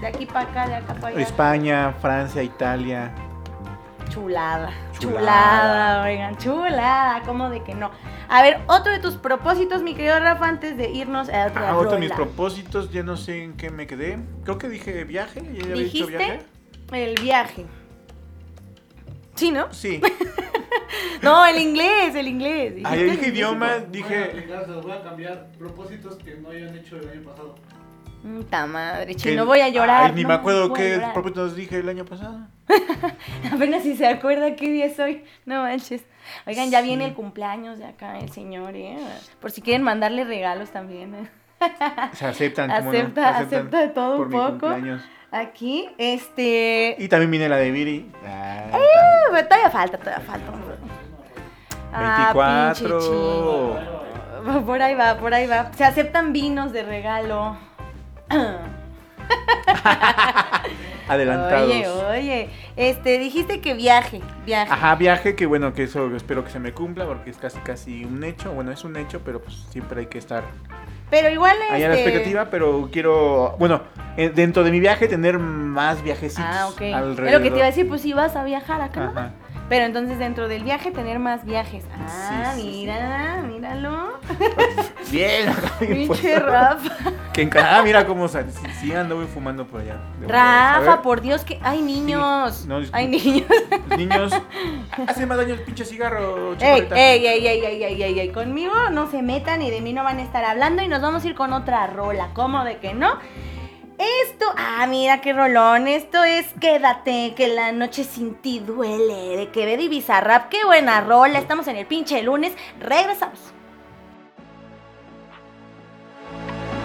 De aquí para acá, de acá para allá. España, Francia, Italia. Chulada, Chulada. chulada, oigan, chulada, ¿cómo de que no? A ver, otro de tus propósitos, mi querido Rafa, antes de irnos a otra Ah, otro de mis propósitos, ya no sé en qué me quedé. Creo que dije viaje, ya había dicho ¿Dijiste? viaje. El viaje. Sí, ¿no? Sí. (laughs) (laughs) No, el inglés, el inglés. Ah, el dije inglés. idioma, Voy a dije. voy a cambiar. Propósitos que no hayan hecho el año pasado. Puta madre, chino, voy a llorar. Ay, ni no, me acuerdo qué propósitos dije el año pasado. (laughs) Apenas si se acuerda qué día es hoy. No manches. Oigan, ya Sí. viene el cumpleaños de acá el señor, ¿eh? Por si quieren mandarle regalos también. ¿eh? (laughs) Se aceptan. Acepta, acepta de todo un poco. cumpleaños. Aquí, este. Y también viene la de Viri. Ah, Uh, todavía falta, todavía falta. Ah, pinche 24. chino. (laughs) Por ahí va, por ahí va. Se aceptan vinos de regalo. (laughs) Adelantados. Oye, oye. Este, dijiste que viaje, viaje. Ajá, viaje, que bueno, que eso espero que se me cumpla porque es casi casi un hecho. Bueno, es un hecho, pero pues siempre hay que estar Pero igual allá la este- expectativa, pero quiero, bueno, eh, dentro de mi viaje tener más viajecitos Ah, ok. alrededor. Es lo que te iba a decir, pues si vas a viajar acá. Ajá. Pero entonces dentro del viaje tener más viajes. Ah, Sí, sí, sí. mira, míralo. (laughs) Bien, Pinche Rafa. Que Canadá, mira cómo sale. Sí, ando fumando por allá. Rafa, por Dios que. ¡Ay, niños! No, disculpe. ¡Ay, niños! Los niños hacen más daño el pinche cigarro. ¡Ey, chaparrita. ey, ey, ey, ey, ey, ey, ey! Conmigo no se metan y de mí no van a estar hablando y nos vamos a ir con otra rola. ¿Cómo de que no? Esto, ah, mira qué rolón. Esto es Quédate, que la noche sin ti duele. De Quevedo y Bizarrap. Qué buena rola. Estamos en el pinche lunes. Regresamos.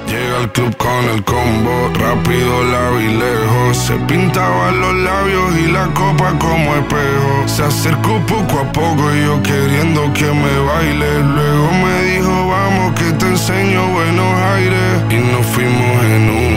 Llega al club con el combo, rápido la vi lejos. Se pintaban los labios y la copa como espejo. Se acercó poco a poco y yo queriendo que me baile. Luego me dijo, vamos que te enseño buenos aires. Y nos fuimos en una,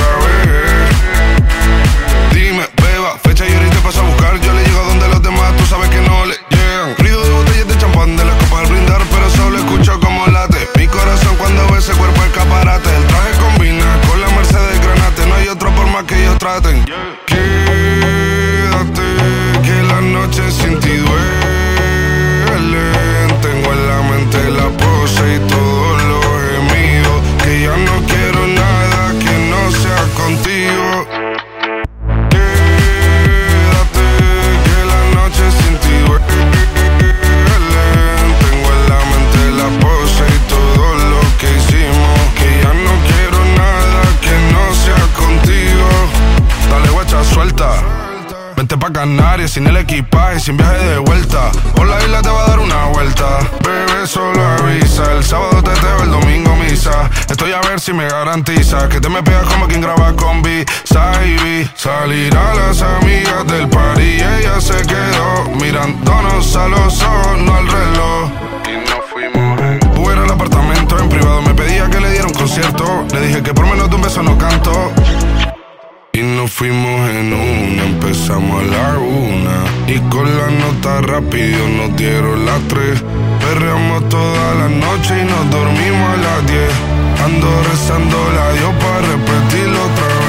Y con la nota rápido nos dieron las tres. Perreamos toda la noche y nos dormimos a las diez. Ando rezando la Dios para repetirlo otra vez.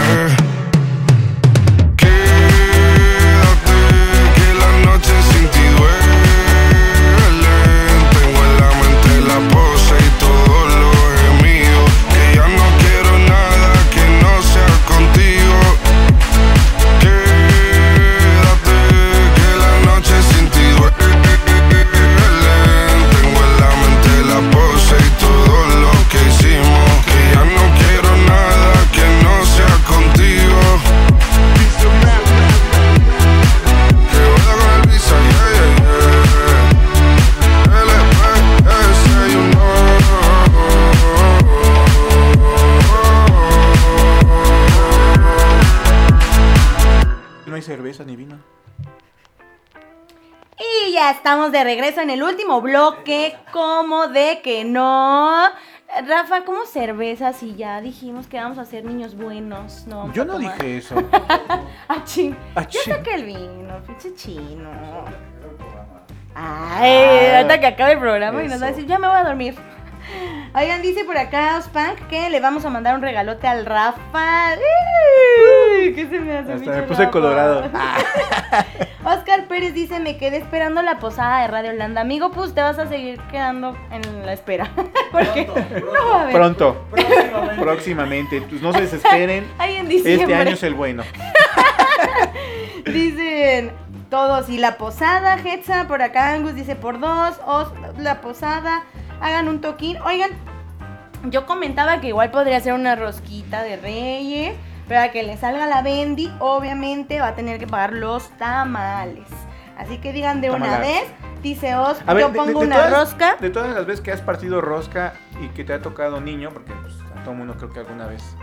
Estamos de regreso en el último bloque. como de que no? Rafa, ¿cómo cerveza si ya dijimos que vamos a ser niños buenos? No vamos Yo a no dije eso. (laughs) Ah, chin. Ah, Ya saqué el vino, pinche chino. Ay, ahorita que acabe el programa y nos va a decir, ya me voy a dormir. Oigan, dice por acá Ospank que le vamos a mandar un regalote al Rafa. Uy, ¿Qué se me hace? Hasta me puse Rafa? colorado. (laughs) Oscar Pérez dice, me quedé esperando la posada de Radio Holanda. Amigo, pues te vas a seguir quedando en la espera. (laughs) Porque no va a haber. Pronto, Próximamente. próximamente. Pues no se desesperen. (laughs) Ahí en diciembre. Este año es el bueno. Dicen todos. Y la posada, Hetza, por acá Angus dice por dos. Os, la posada, hagan un toquín. Oigan, yo comentaba que igual podría ser una rosquita de reyes. Pero a que le salga la Bendy, obviamente va a tener que pagar los tamales. Así que digan de una vez. Dice Os, A ver, yo de- pongo de- de una todas- rosca. De todas las veces que has partido rosca y que te ha tocado niño, porque pues, a todo mundo creo que alguna vez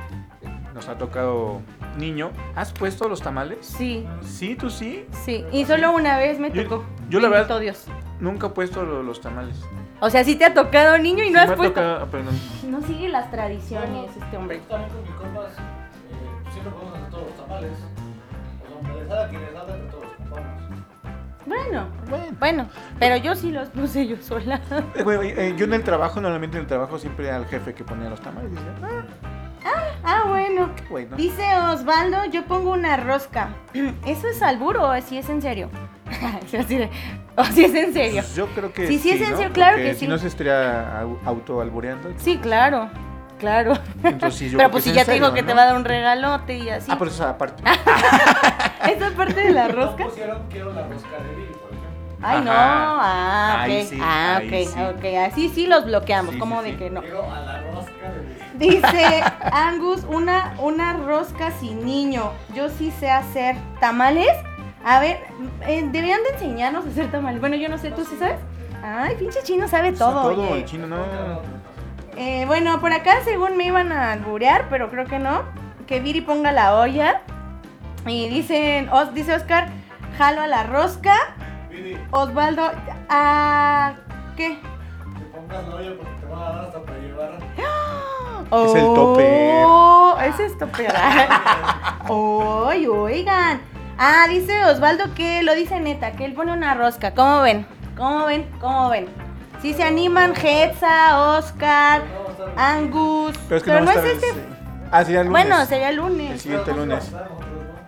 nos ha tocado niño. ¿Has puesto los tamales? Sí, Sí, tú sí. sí. Y solo una vez me Yo- tocó. yo la Bendito verdad- Dios. Nunca he puesto lo- los tamales. O sea, sí te ha tocado niño y Sí no me has ha puesto. tocado, pero no- No sigue las tradiciones este hombre. Yo también con mis compas eh, siempre podemos hacer todos los tamales. Sea, aunque les haga quien les haga, entre todos los compramos. Bueno, Bueno. bueno, pero yo sí los puse yo sola. (laughs) Eh, güey, eh, yo en el trabajo, normalmente en el trabajo siempre era el jefe que ponía los tamales. Dice, ah, Ah, bueno. bueno. Dice Osvaldo, yo pongo una rosca. (clears throat) ¿Eso es alburo o si es en serio? (laughs) (laughs) O si es en serio. Pues yo creo que Sí, sí, es en ¿no? serio, claro Porque que Si sí. no se estaría au- autoalbureando. Sí, claro, claro. Entonces, sí, yo Pero pues si ya te digo que ¿no? te va a dar un regalote y así. Ah, por eso aparte. (laughs) ¿Esa parte de la No rosca? pusieron quiero la rosca de Billy, por ejemplo. Ay, no. Ah, ok. Sí, ah, ahí ok, sí. ok. Así sí los bloqueamos. Sí, ¿Cómo sí, de sí. que no? Quiero a la rosca de Billy. Dice (laughs) Angus, una, una rosca sin niño. Yo sí sé hacer tamales. A ver, eh, deberían de enseñarnos a hacer tamales. Bueno, yo no sé, ¿tú sí sabes? Ay, pinche chino sabe todo. Todo, oye. el chino no. Eh, bueno, por acá según me iban a alburear, pero creo que no. Que Viri ponga la olla. Y dicen, Os, dice Oscar, jalo a la rosca. Billy, Osvaldo, ¿a qué? que pongas la olla porque te van a dar hasta para llevar. Es el topper. Oh, ese es topper. (laughs) Oy, oigan. Ah, dice Osvaldo que lo dice neta, que él pone una rosca. ¿Cómo ven? ¿Cómo ven? ¿Cómo ven? Si se animan, Hetza, Oscar, Angus. Pero es que pero no, es este. el- Ah, sería el lunes. Bueno, sería el El lunes. siguiente lunes.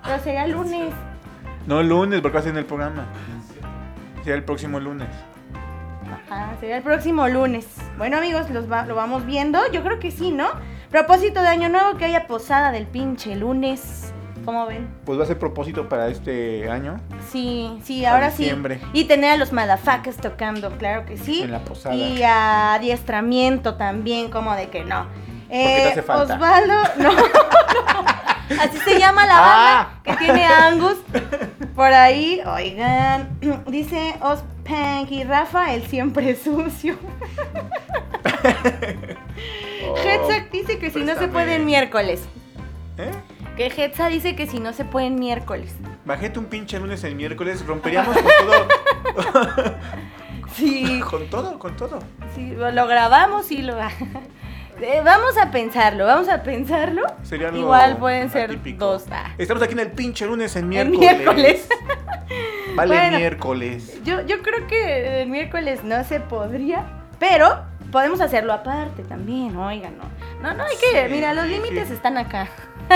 Pero sería el lunes. No el lunes, porque va a ser en el programa. Sería el próximo lunes. Ajá, sería el próximo lunes. Bueno, amigos, los va- lo vamos viendo. Yo creo que sí, ¿no? Propósito de año nuevo, que haya posada del pinche lunes. ¿Cómo ven? Pues va a ser propósito para este año. Sí, sí, ahora diciembre. sí. Y tener a los motherfuckers tocando, claro que sí. En la posada. Y a adiestramiento también, como de que no. te hace falta? Osvaldo, (laughs) no, no. Así se llama la Ah. banda que tiene Angus. Por ahí, oigan, (clears throat) dice Ospank y Rafa, el siempre (laughs) sucio. (laughs) Hetzak dice que si no se puede en miércoles. ¿Eh? Que Hetza dice que si no se puede en miércoles. Bajete un pinche lunes el miércoles, romperíamos con todo. (laughs) Sí. con todo, con todo. Sí, lo grabamos y lo... (laughs) Eh, vamos a pensarlo, vamos a pensarlo. Sería algo Igual pueden ser atípico. dos. ah. Estamos aquí en el pinche lunes en El miércoles. miércoles. (laughs) Vale, Bueno. miércoles. Yo, yo creo que el miércoles no se podría, pero podemos hacerlo aparte también, oigan, no. No, no hay que, Sí, mira, los sí, límites sí. están acá.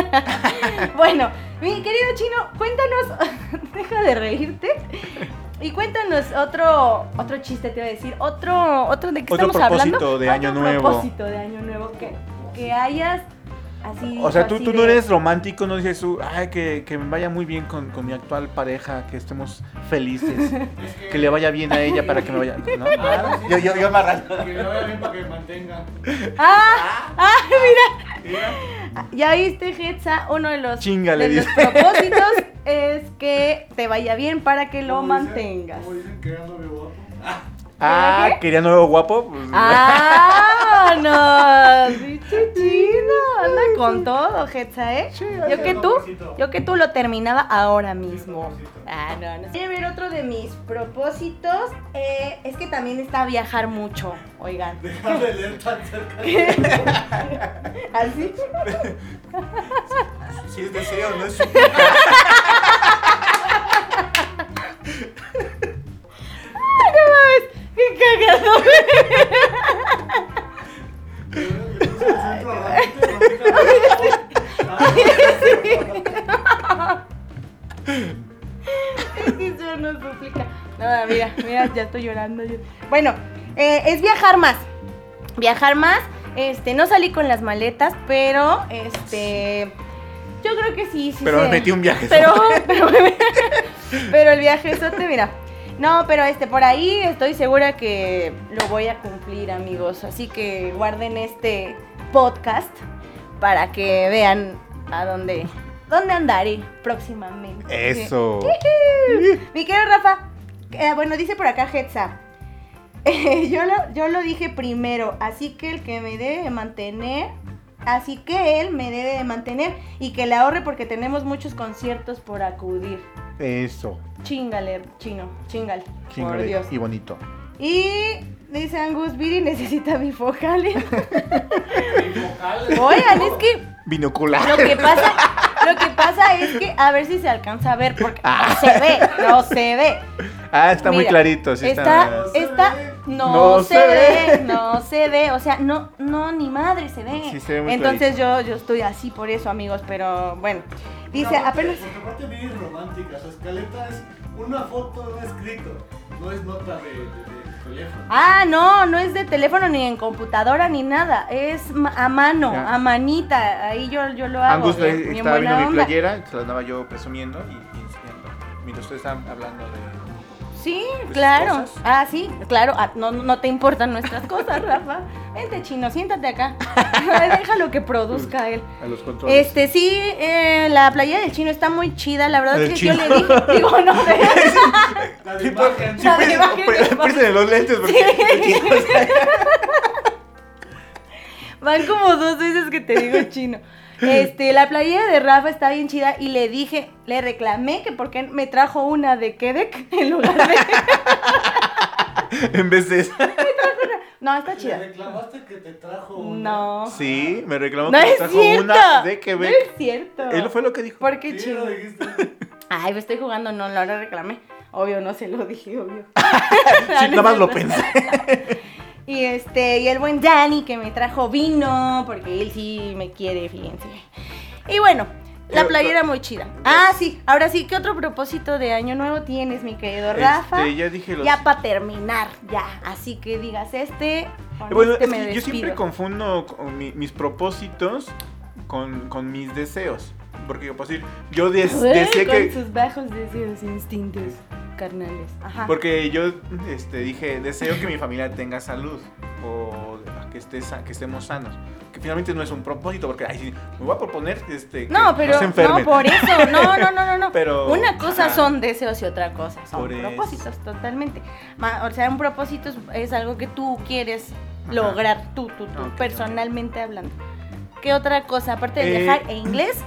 (laughs) bueno, mi querido chino, cuéntanos, (laughs) deja de reírte. Y cuéntanos otro otro chiste, te voy a decir, otro otro de qué Otro estamos hablando. propósito de Año Otro Nuevo. propósito de año nuevo que, que hayas así O sea, tú, tú no de- eres romántico, no dices tú, ay, que, que me vaya muy bien con, con mi actual pareja, que estemos felices, (laughs) que le vaya bien a ella para que me vaya. ¿no? (laughs) Ah, sí. Yo, yo, yo amarrando. Que me vaya bien para que me mantenga. Ah, ah, mira. Ya viste, Hetza, uno de los, de los propósitos (laughs) es que te vaya bien para que lo dicen- mantengas. Como dicen que era novio guapo. Ah, ¿Qué? quería nuevo guapo. Pues, ¡Ah! (laughs) ¡No! ¡Bicho chino! Anda con todo, Hetza, ¿eh? Yo que tú, yo que tú lo terminaba ahora mismo. Ah, no, no. Quiero ver otro de mis propósitos. eh, es que también está viajar mucho, oigan. Deja de leer tan cerca. (laughs) ¿Así? (laughs) Si es deseo, no es ya estoy llorando. Bueno, eh, es viajar más. Viajar más. Este, no salí con las maletas, pero este. Yo creo que sí, sí. Pero me metí un viaje. Pero, (laughs) pero, (laughs) pero el viaje te mira. No, pero este, por ahí estoy segura que lo voy a cumplir, amigos. Así que guarden este podcast para que vean a dónde, dónde andaré próximamente. Eso. Mi querido Rafa, eh, bueno, dice por acá Hetza. eh, (laughs) yo, lo, yo lo dije primero, así que el que me debe mantener así que él me debe de mantener y que le ahorre porque tenemos muchos conciertos por acudir. Eso. Chingale, chino, chingal, por Chingale Dios. y bonito. Y dice Angus, Viri necesita bifocales. (laughs) Oigan, es que Binocular. lo que pasa, lo que pasa es que a ver si se alcanza a ver porque no se ve, no se ve. Ah, está muy Mira, clarito. Sí está, está... está, no, No se, ve, ve. no se ve, o sea, no, no, ni madre se ve. Sí, se ve muy Entonces yo, yo estoy así por eso, amigos, pero bueno. Dice, Aparte- apenas, Porque aparte bien es romántica, su escaleta es una foto de un escrito, no es nota de, de- de teléfono. ah, no, no es de teléfono ni en computadora ni nada, es ma- a mano, Ya. a manita, ahí yo, yo lo hago. Angus estaba viendo mi playera, se la andaba yo presumiendo y, y enseñando. Mientras ustedes estaban hablando de. Sí, sus claro. cosas. Ah, sí, claro. Ah, no, no te importan nuestras (laughs) cosas, Rafa. Vente, chino, siéntate acá. (laughs) Déjalo que produzca él. A los controles. Este, sí, eh, la playa del chino está muy chida. La verdad ¿Del es que yo le dije, digo, no, (laughs) de- La de Sí, imagen. sí, La pues, pues, los lentes porque. van como dos veces que te digo chino. Este, la playera de Rafa está bien chida y le dije, le reclamé que por qué me trajo una de Quebec (laughs) en lugar de... (laughs) en vez de esa. No, está chida. reclamaste que te trajo una. No. Sí, me reclamó No que me es trajo cierto. una de No Quebec. es cierto. Él fue lo que dijo. ¿Por qué Sí, dijiste. Ay, me estoy jugando, no, la hora reclamé. Obvio, no se lo dije, obvio. (laughs) Sí, nada más lo pensé. Y este, y el buen Dani que me trajo vino, porque él sí me quiere, fíjense. Y bueno, la playera muy chida. Ah, sí, ahora sí, ¿qué otro propósito de año nuevo tienes, mi querido Rafa? Este, ya dije los. Ya para terminar, ya. Así que digas este. con Bueno, este es me que yo siempre confundo con mi- mis propósitos con, con mis deseos. Porque, pues, decir, yo des- (laughs) decía con que. sus bajos deseos, instintos carnales. Ajá. Porque yo este, dije, deseo que mi familia tenga salud o que, esté, que estemos sanos. Que finalmente no es un propósito, porque ay, me voy a proponer este, que No, pero se enfermen. no por eso. No, no, no, no, no. Pero- una cosa ajá. son deseos y otra cosa son Por eso. propósitos, totalmente. O sea, un propósito es, es algo que tú quieres Ajá. lograr, tú, tú, tú, ok. personalmente hablando. ¿Qué otra cosa aparte de Eh, viajar e inglés?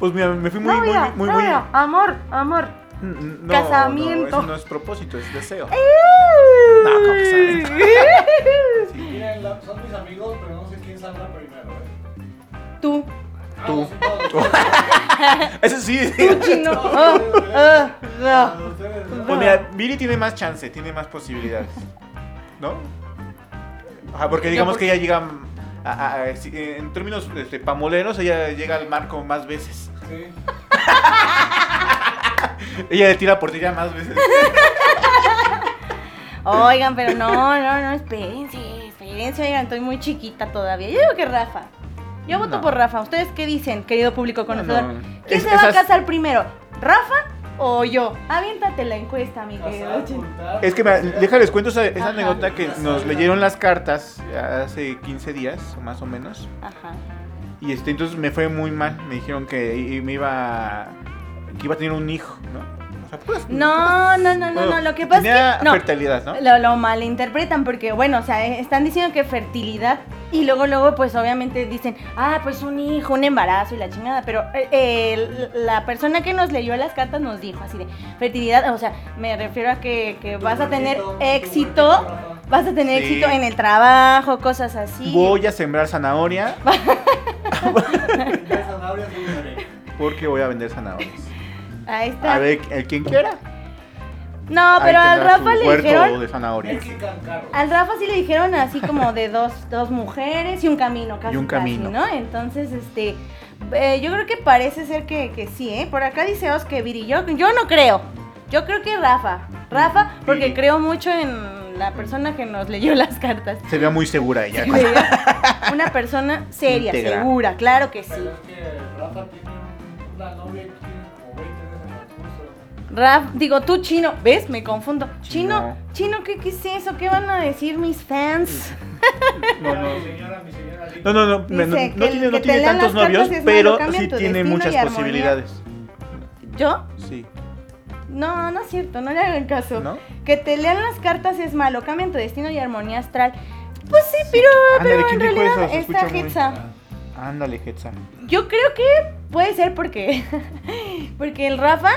Pues mira, me fui muy, muy, Novia, muy, muy. novia, amor, amor. Mm, No, Casamiento. No, eso no es propósito, es deseo. No, ¿cómo que (laughs) Sí, miren, la- son mis amigos, pero no sé quién salga primero, ¿eh? Tú, Ah, Tú. sí, todos (laughs) ustedes. Eso sí. tú chino. No. Todos ustedes, ¿no? Pues mira, Viri tiene más chance, tiene más posibilidades. ¿No? Ajá, porque digamos que ella llega a- a- a- si- en términos este, pamoleros, ella llega al marco más veces. Sí. (laughs) Ella le tira portería más veces. Oigan, pero no, no, no, espérense, espérense, oigan, estoy muy chiquita todavía. Yo digo que Rafa. Yo voto No. por Rafa. ¿Ustedes qué dicen, querido público conocedor? no. ¿Quién Es- se va a casar primero? ¿Rafa o yo? Aviéntate la encuesta, mi querido Es que, casar. déjales cuento esa, anécdota que nos leyeron las cartas hace 15 días, más o menos. Ajá. Y este, entonces me fue muy mal. Me dijeron que me iba, que iba a tener un hijo, ¿no? O sea, pues, No, no, no, no, bueno, no. Lo que pasa tenía es que. No, fertilidad, ¿no? Lo, lo malinterpretan porque, bueno, o sea, eh, están diciendo que fertilidad y luego, luego, pues obviamente dicen, ah, pues un hijo, un embarazo y la chingada, pero eh, la persona que nos leyó las cartas nos dijo así de fertilidad, o sea, me refiero a que, vas a tener éxito, vas a tener Sí. éxito en el trabajo, cosas así. Voy a sembrar zanahoria (laughs) (laughs) de- porque voy a vender zanahorias. Ahí está. A ver, el quien quiera. no, pero al Rafa su le dijeron, de carro. Al Rafa sí le dijeron así como de dos, dos mujeres y un camino, casi. Y un casi, camino. ¿no? Entonces, este, eh, yo creo que parece ser que, que sí, ¿eh? Por acá dice Oscar Viri, yo, yo no creo. Yo creo que Rafa. Rafa, porque creo mucho en la persona que nos leyó (laughs) las cartas. Se ve muy segura ella. Una persona seria, segura, claro que sí. Pero es que Rafa tiene un- una novia Raf, digo tú chino, ¿ves? Me confundo. Chino, Chino. chino, ¿qué, qué es eso? ¿Qué van a decir mis fans? (laughs) No, no. Mi señora, mi señora Lili. No, no, no, Dice no, no el- tiene, no tiene tantos novios, pero sí tiene muchas posibilidades. ¿Yo? Sí, No, no es cierto, no le hagan caso. ¿no? Que te lean las cartas es malo, cambian tu destino y armonía astral. Pues sí, pero, pero en ¿quién dijo realidad eso? Está Hetza. Ándale, Hetza. Yo creo que puede ser porque (laughs) porque el Rafa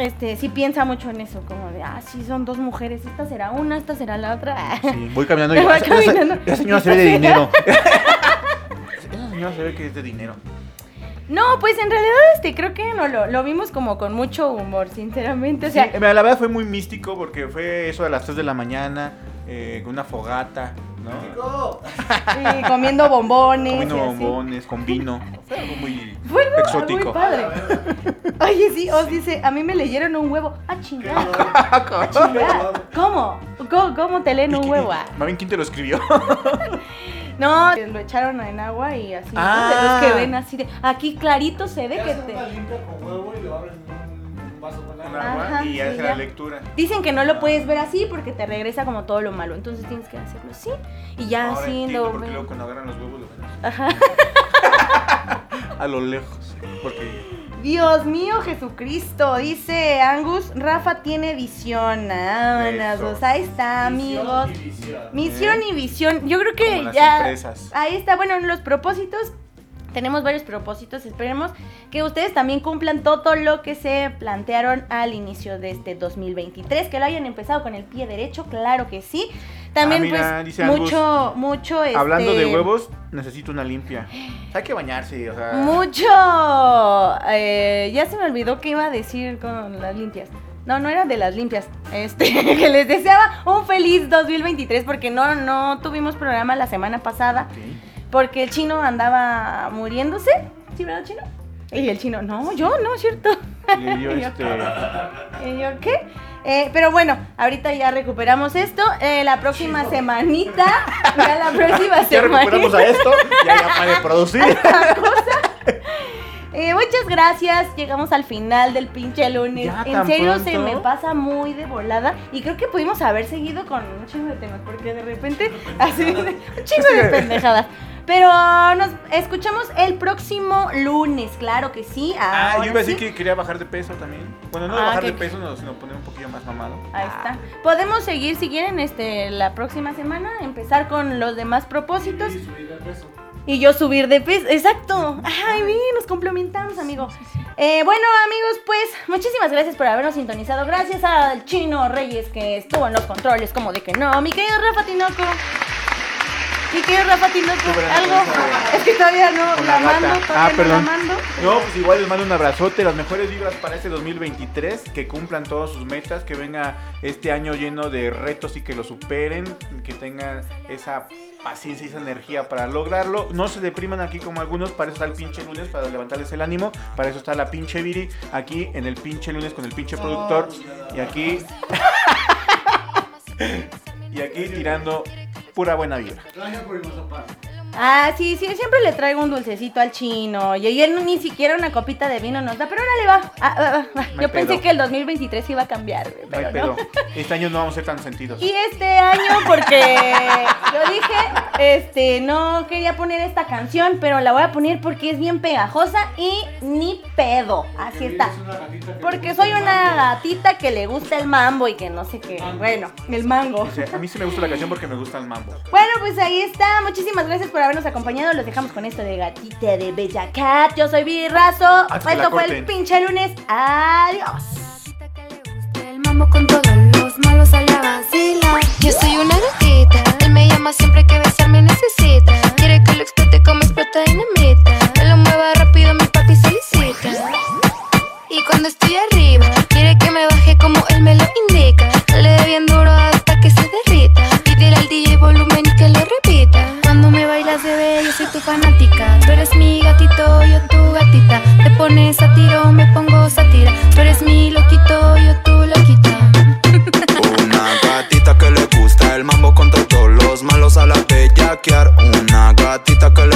este sí piensa mucho en eso, como de, ah, sí son dos mujeres, esta será una, esta será la otra. Sí, voy (laughs) caminando y esa, esa- caminando. esa señora se ve de dinero. (laughs) esa señora se ve que es de dinero. No, pues en realidad este creo que no lo, lo vimos como con mucho humor, sinceramente, o sea, Sí, mira, la verdad fue muy místico porque fue eso a las 3 de la mañana, eh, con una fogata, ¿no? sí, comiendo bombones. Comiendo bombones, con vino. Fue algo muy exótico. Muy padre. Oye, sí, os dice, a mí me leyeron un huevo. Ah, chingada. Ah, chingada. ¿Cómo? ¿Cómo, cómo te leen un huevo? Ah. Más bien, ¿quién te lo escribió? (laughs) No, lo echaron en agua y así. Ah. De los que ven así de. Aquí clarito se ve que te. una limpia con huevo y lo abren vaso con Con agua. agua Ajá, y hace ya. la lectura. Dicen que no lo puedes ver así porque te regresa como todo lo malo. Entonces tienes que hacerlo así. Y ya Ahora así entiendo lo por qué ven. luego cuando agarran los huevos lo ven así, Ajá. (laughs) a lo lejos. Porque Dios mío, Jesucristo. Dice Angus, Rafa tiene visión. Ah, ahí está, amigos. Y visión. Misión ¿Eh? y visión. Yo creo que Como las ya. empresas. Ahí está. Bueno, en los propósitos. Tenemos varios propósitos. Esperemos que ustedes también cumplan todo lo que se plantearon al inicio de este 2023. Que lo hayan empezado con el pie derecho, claro que sí. También, Ah, mira, pues, Angus, mucho, mucho. Este, hablando de huevos, necesito una limpia. (gasps) Hay que bañarse, o sea. Mucho. eh, ya se me olvidó qué iba a decir con las limpias. No, no era de las limpias. Este, (laughs) que les deseaba un feliz 2023 porque no, no tuvimos programa la semana pasada. Ok. Porque el chino andaba muriéndose. ¿Sí, verdad, chino? Y el chino, no, yo, no, cierto. Y yo, (laughs) este. ¿Y yo qué? Eh, pero bueno, ahorita ya recuperamos esto. Eh, la próxima semanita. (laughs) Ya la próxima Ya semanita. recuperamos a esto, ya ya para producir. (laughs) Eh, muchas gracias. Llegamos al final del pinche lunes. Ya en serio se me pasa muy de volada. Y creo que pudimos haber seguido con un chingo de temas. Porque de repente, así, un chingo de pendejadas. Pero nos escuchamos el próximo lunes, claro que sí. Ah, yo ahora iba a decir sí. que quería bajar de peso también. Bueno, no Ah, bajar que- de peso, no, sino poner un poquillo más mamado. Ahí está. Podemos seguir si quieren este la próxima semana, empezar con los demás propósitos Y subir de peso. y yo subir de peso. Exacto. Ay, bien, nos complementamos, amigo. Eh, bueno, amigos, pues muchísimas gracias por habernos sintonizado. Gracias al Chino Reyes que estuvo en los controles, como de que no. Mi querido Rafa Tinoco. Mi querido Rafa Súper algo. Es que todavía no Con la mando. gata. todavía Ah, no perdón. la mando. No, pues igual les mando un abrazote, las mejores vibras para este 2023, que cumplan todas sus metas, que venga este año lleno de retos y que lo superen, que tengan esa paciencia y esa energía para lograrlo. No se depriman aquí como algunos, para eso está el pinche lunes, para levantarles el ánimo, para eso está la pinche Viri, aquí en el pinche lunes con el pinche productor, y aquí... (laughs) y aquí tirando pura buena vibra. Gracias por el mazapán. Ah, sí, sí, siempre le traigo un dulcecito al chino. Y y él ni siquiera una copita de vino nos da, pero ahora le va. Ah, ah, ah, Yo pensé que el 2023 iba a cambiar, pero no. pedo. Este año no vamos a ser tan sentidos. Y este año, porque yo dije, este, no quería poner esta canción, pero la voy a poner porque es bien pegajosa y ni pedo. Así está. Porque soy una gatita que le gusta el mambo y que no sé qué. Bueno, el mango. O sea, a mí sí me gusta la canción porque me gusta el mambo. Bueno, pues ahí está. Muchísimas gracias por habernos acompañado. Los dejamos con esto de gatita de Bella Cat. Yo soy Virrazo. Hasta que la Esto fue el pinche lunes. Adiós. El mambo con todos los malos sale a vacilar. Yo soy una gatita, él me llama siempre que besarme necesita. Quiere que lo explote como explota dinamita. Que lo mueva rápido, mi papi solicita. Y cuando estoy arriba, quiere que me baje como él me lo indica. Le dé pones a tiro, me pongo satira. Tú eres mi loquito, yo tu loquita. Una gatita que le gusta el mambo con todos los malos a la bellaquear. Una gatita que le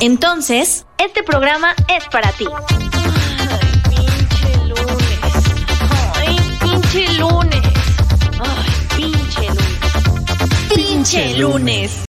Entonces, este programa es para ti. Pinche lunes. Ay, pinche lunes. Ay, pinche lunes. Pinche lunes.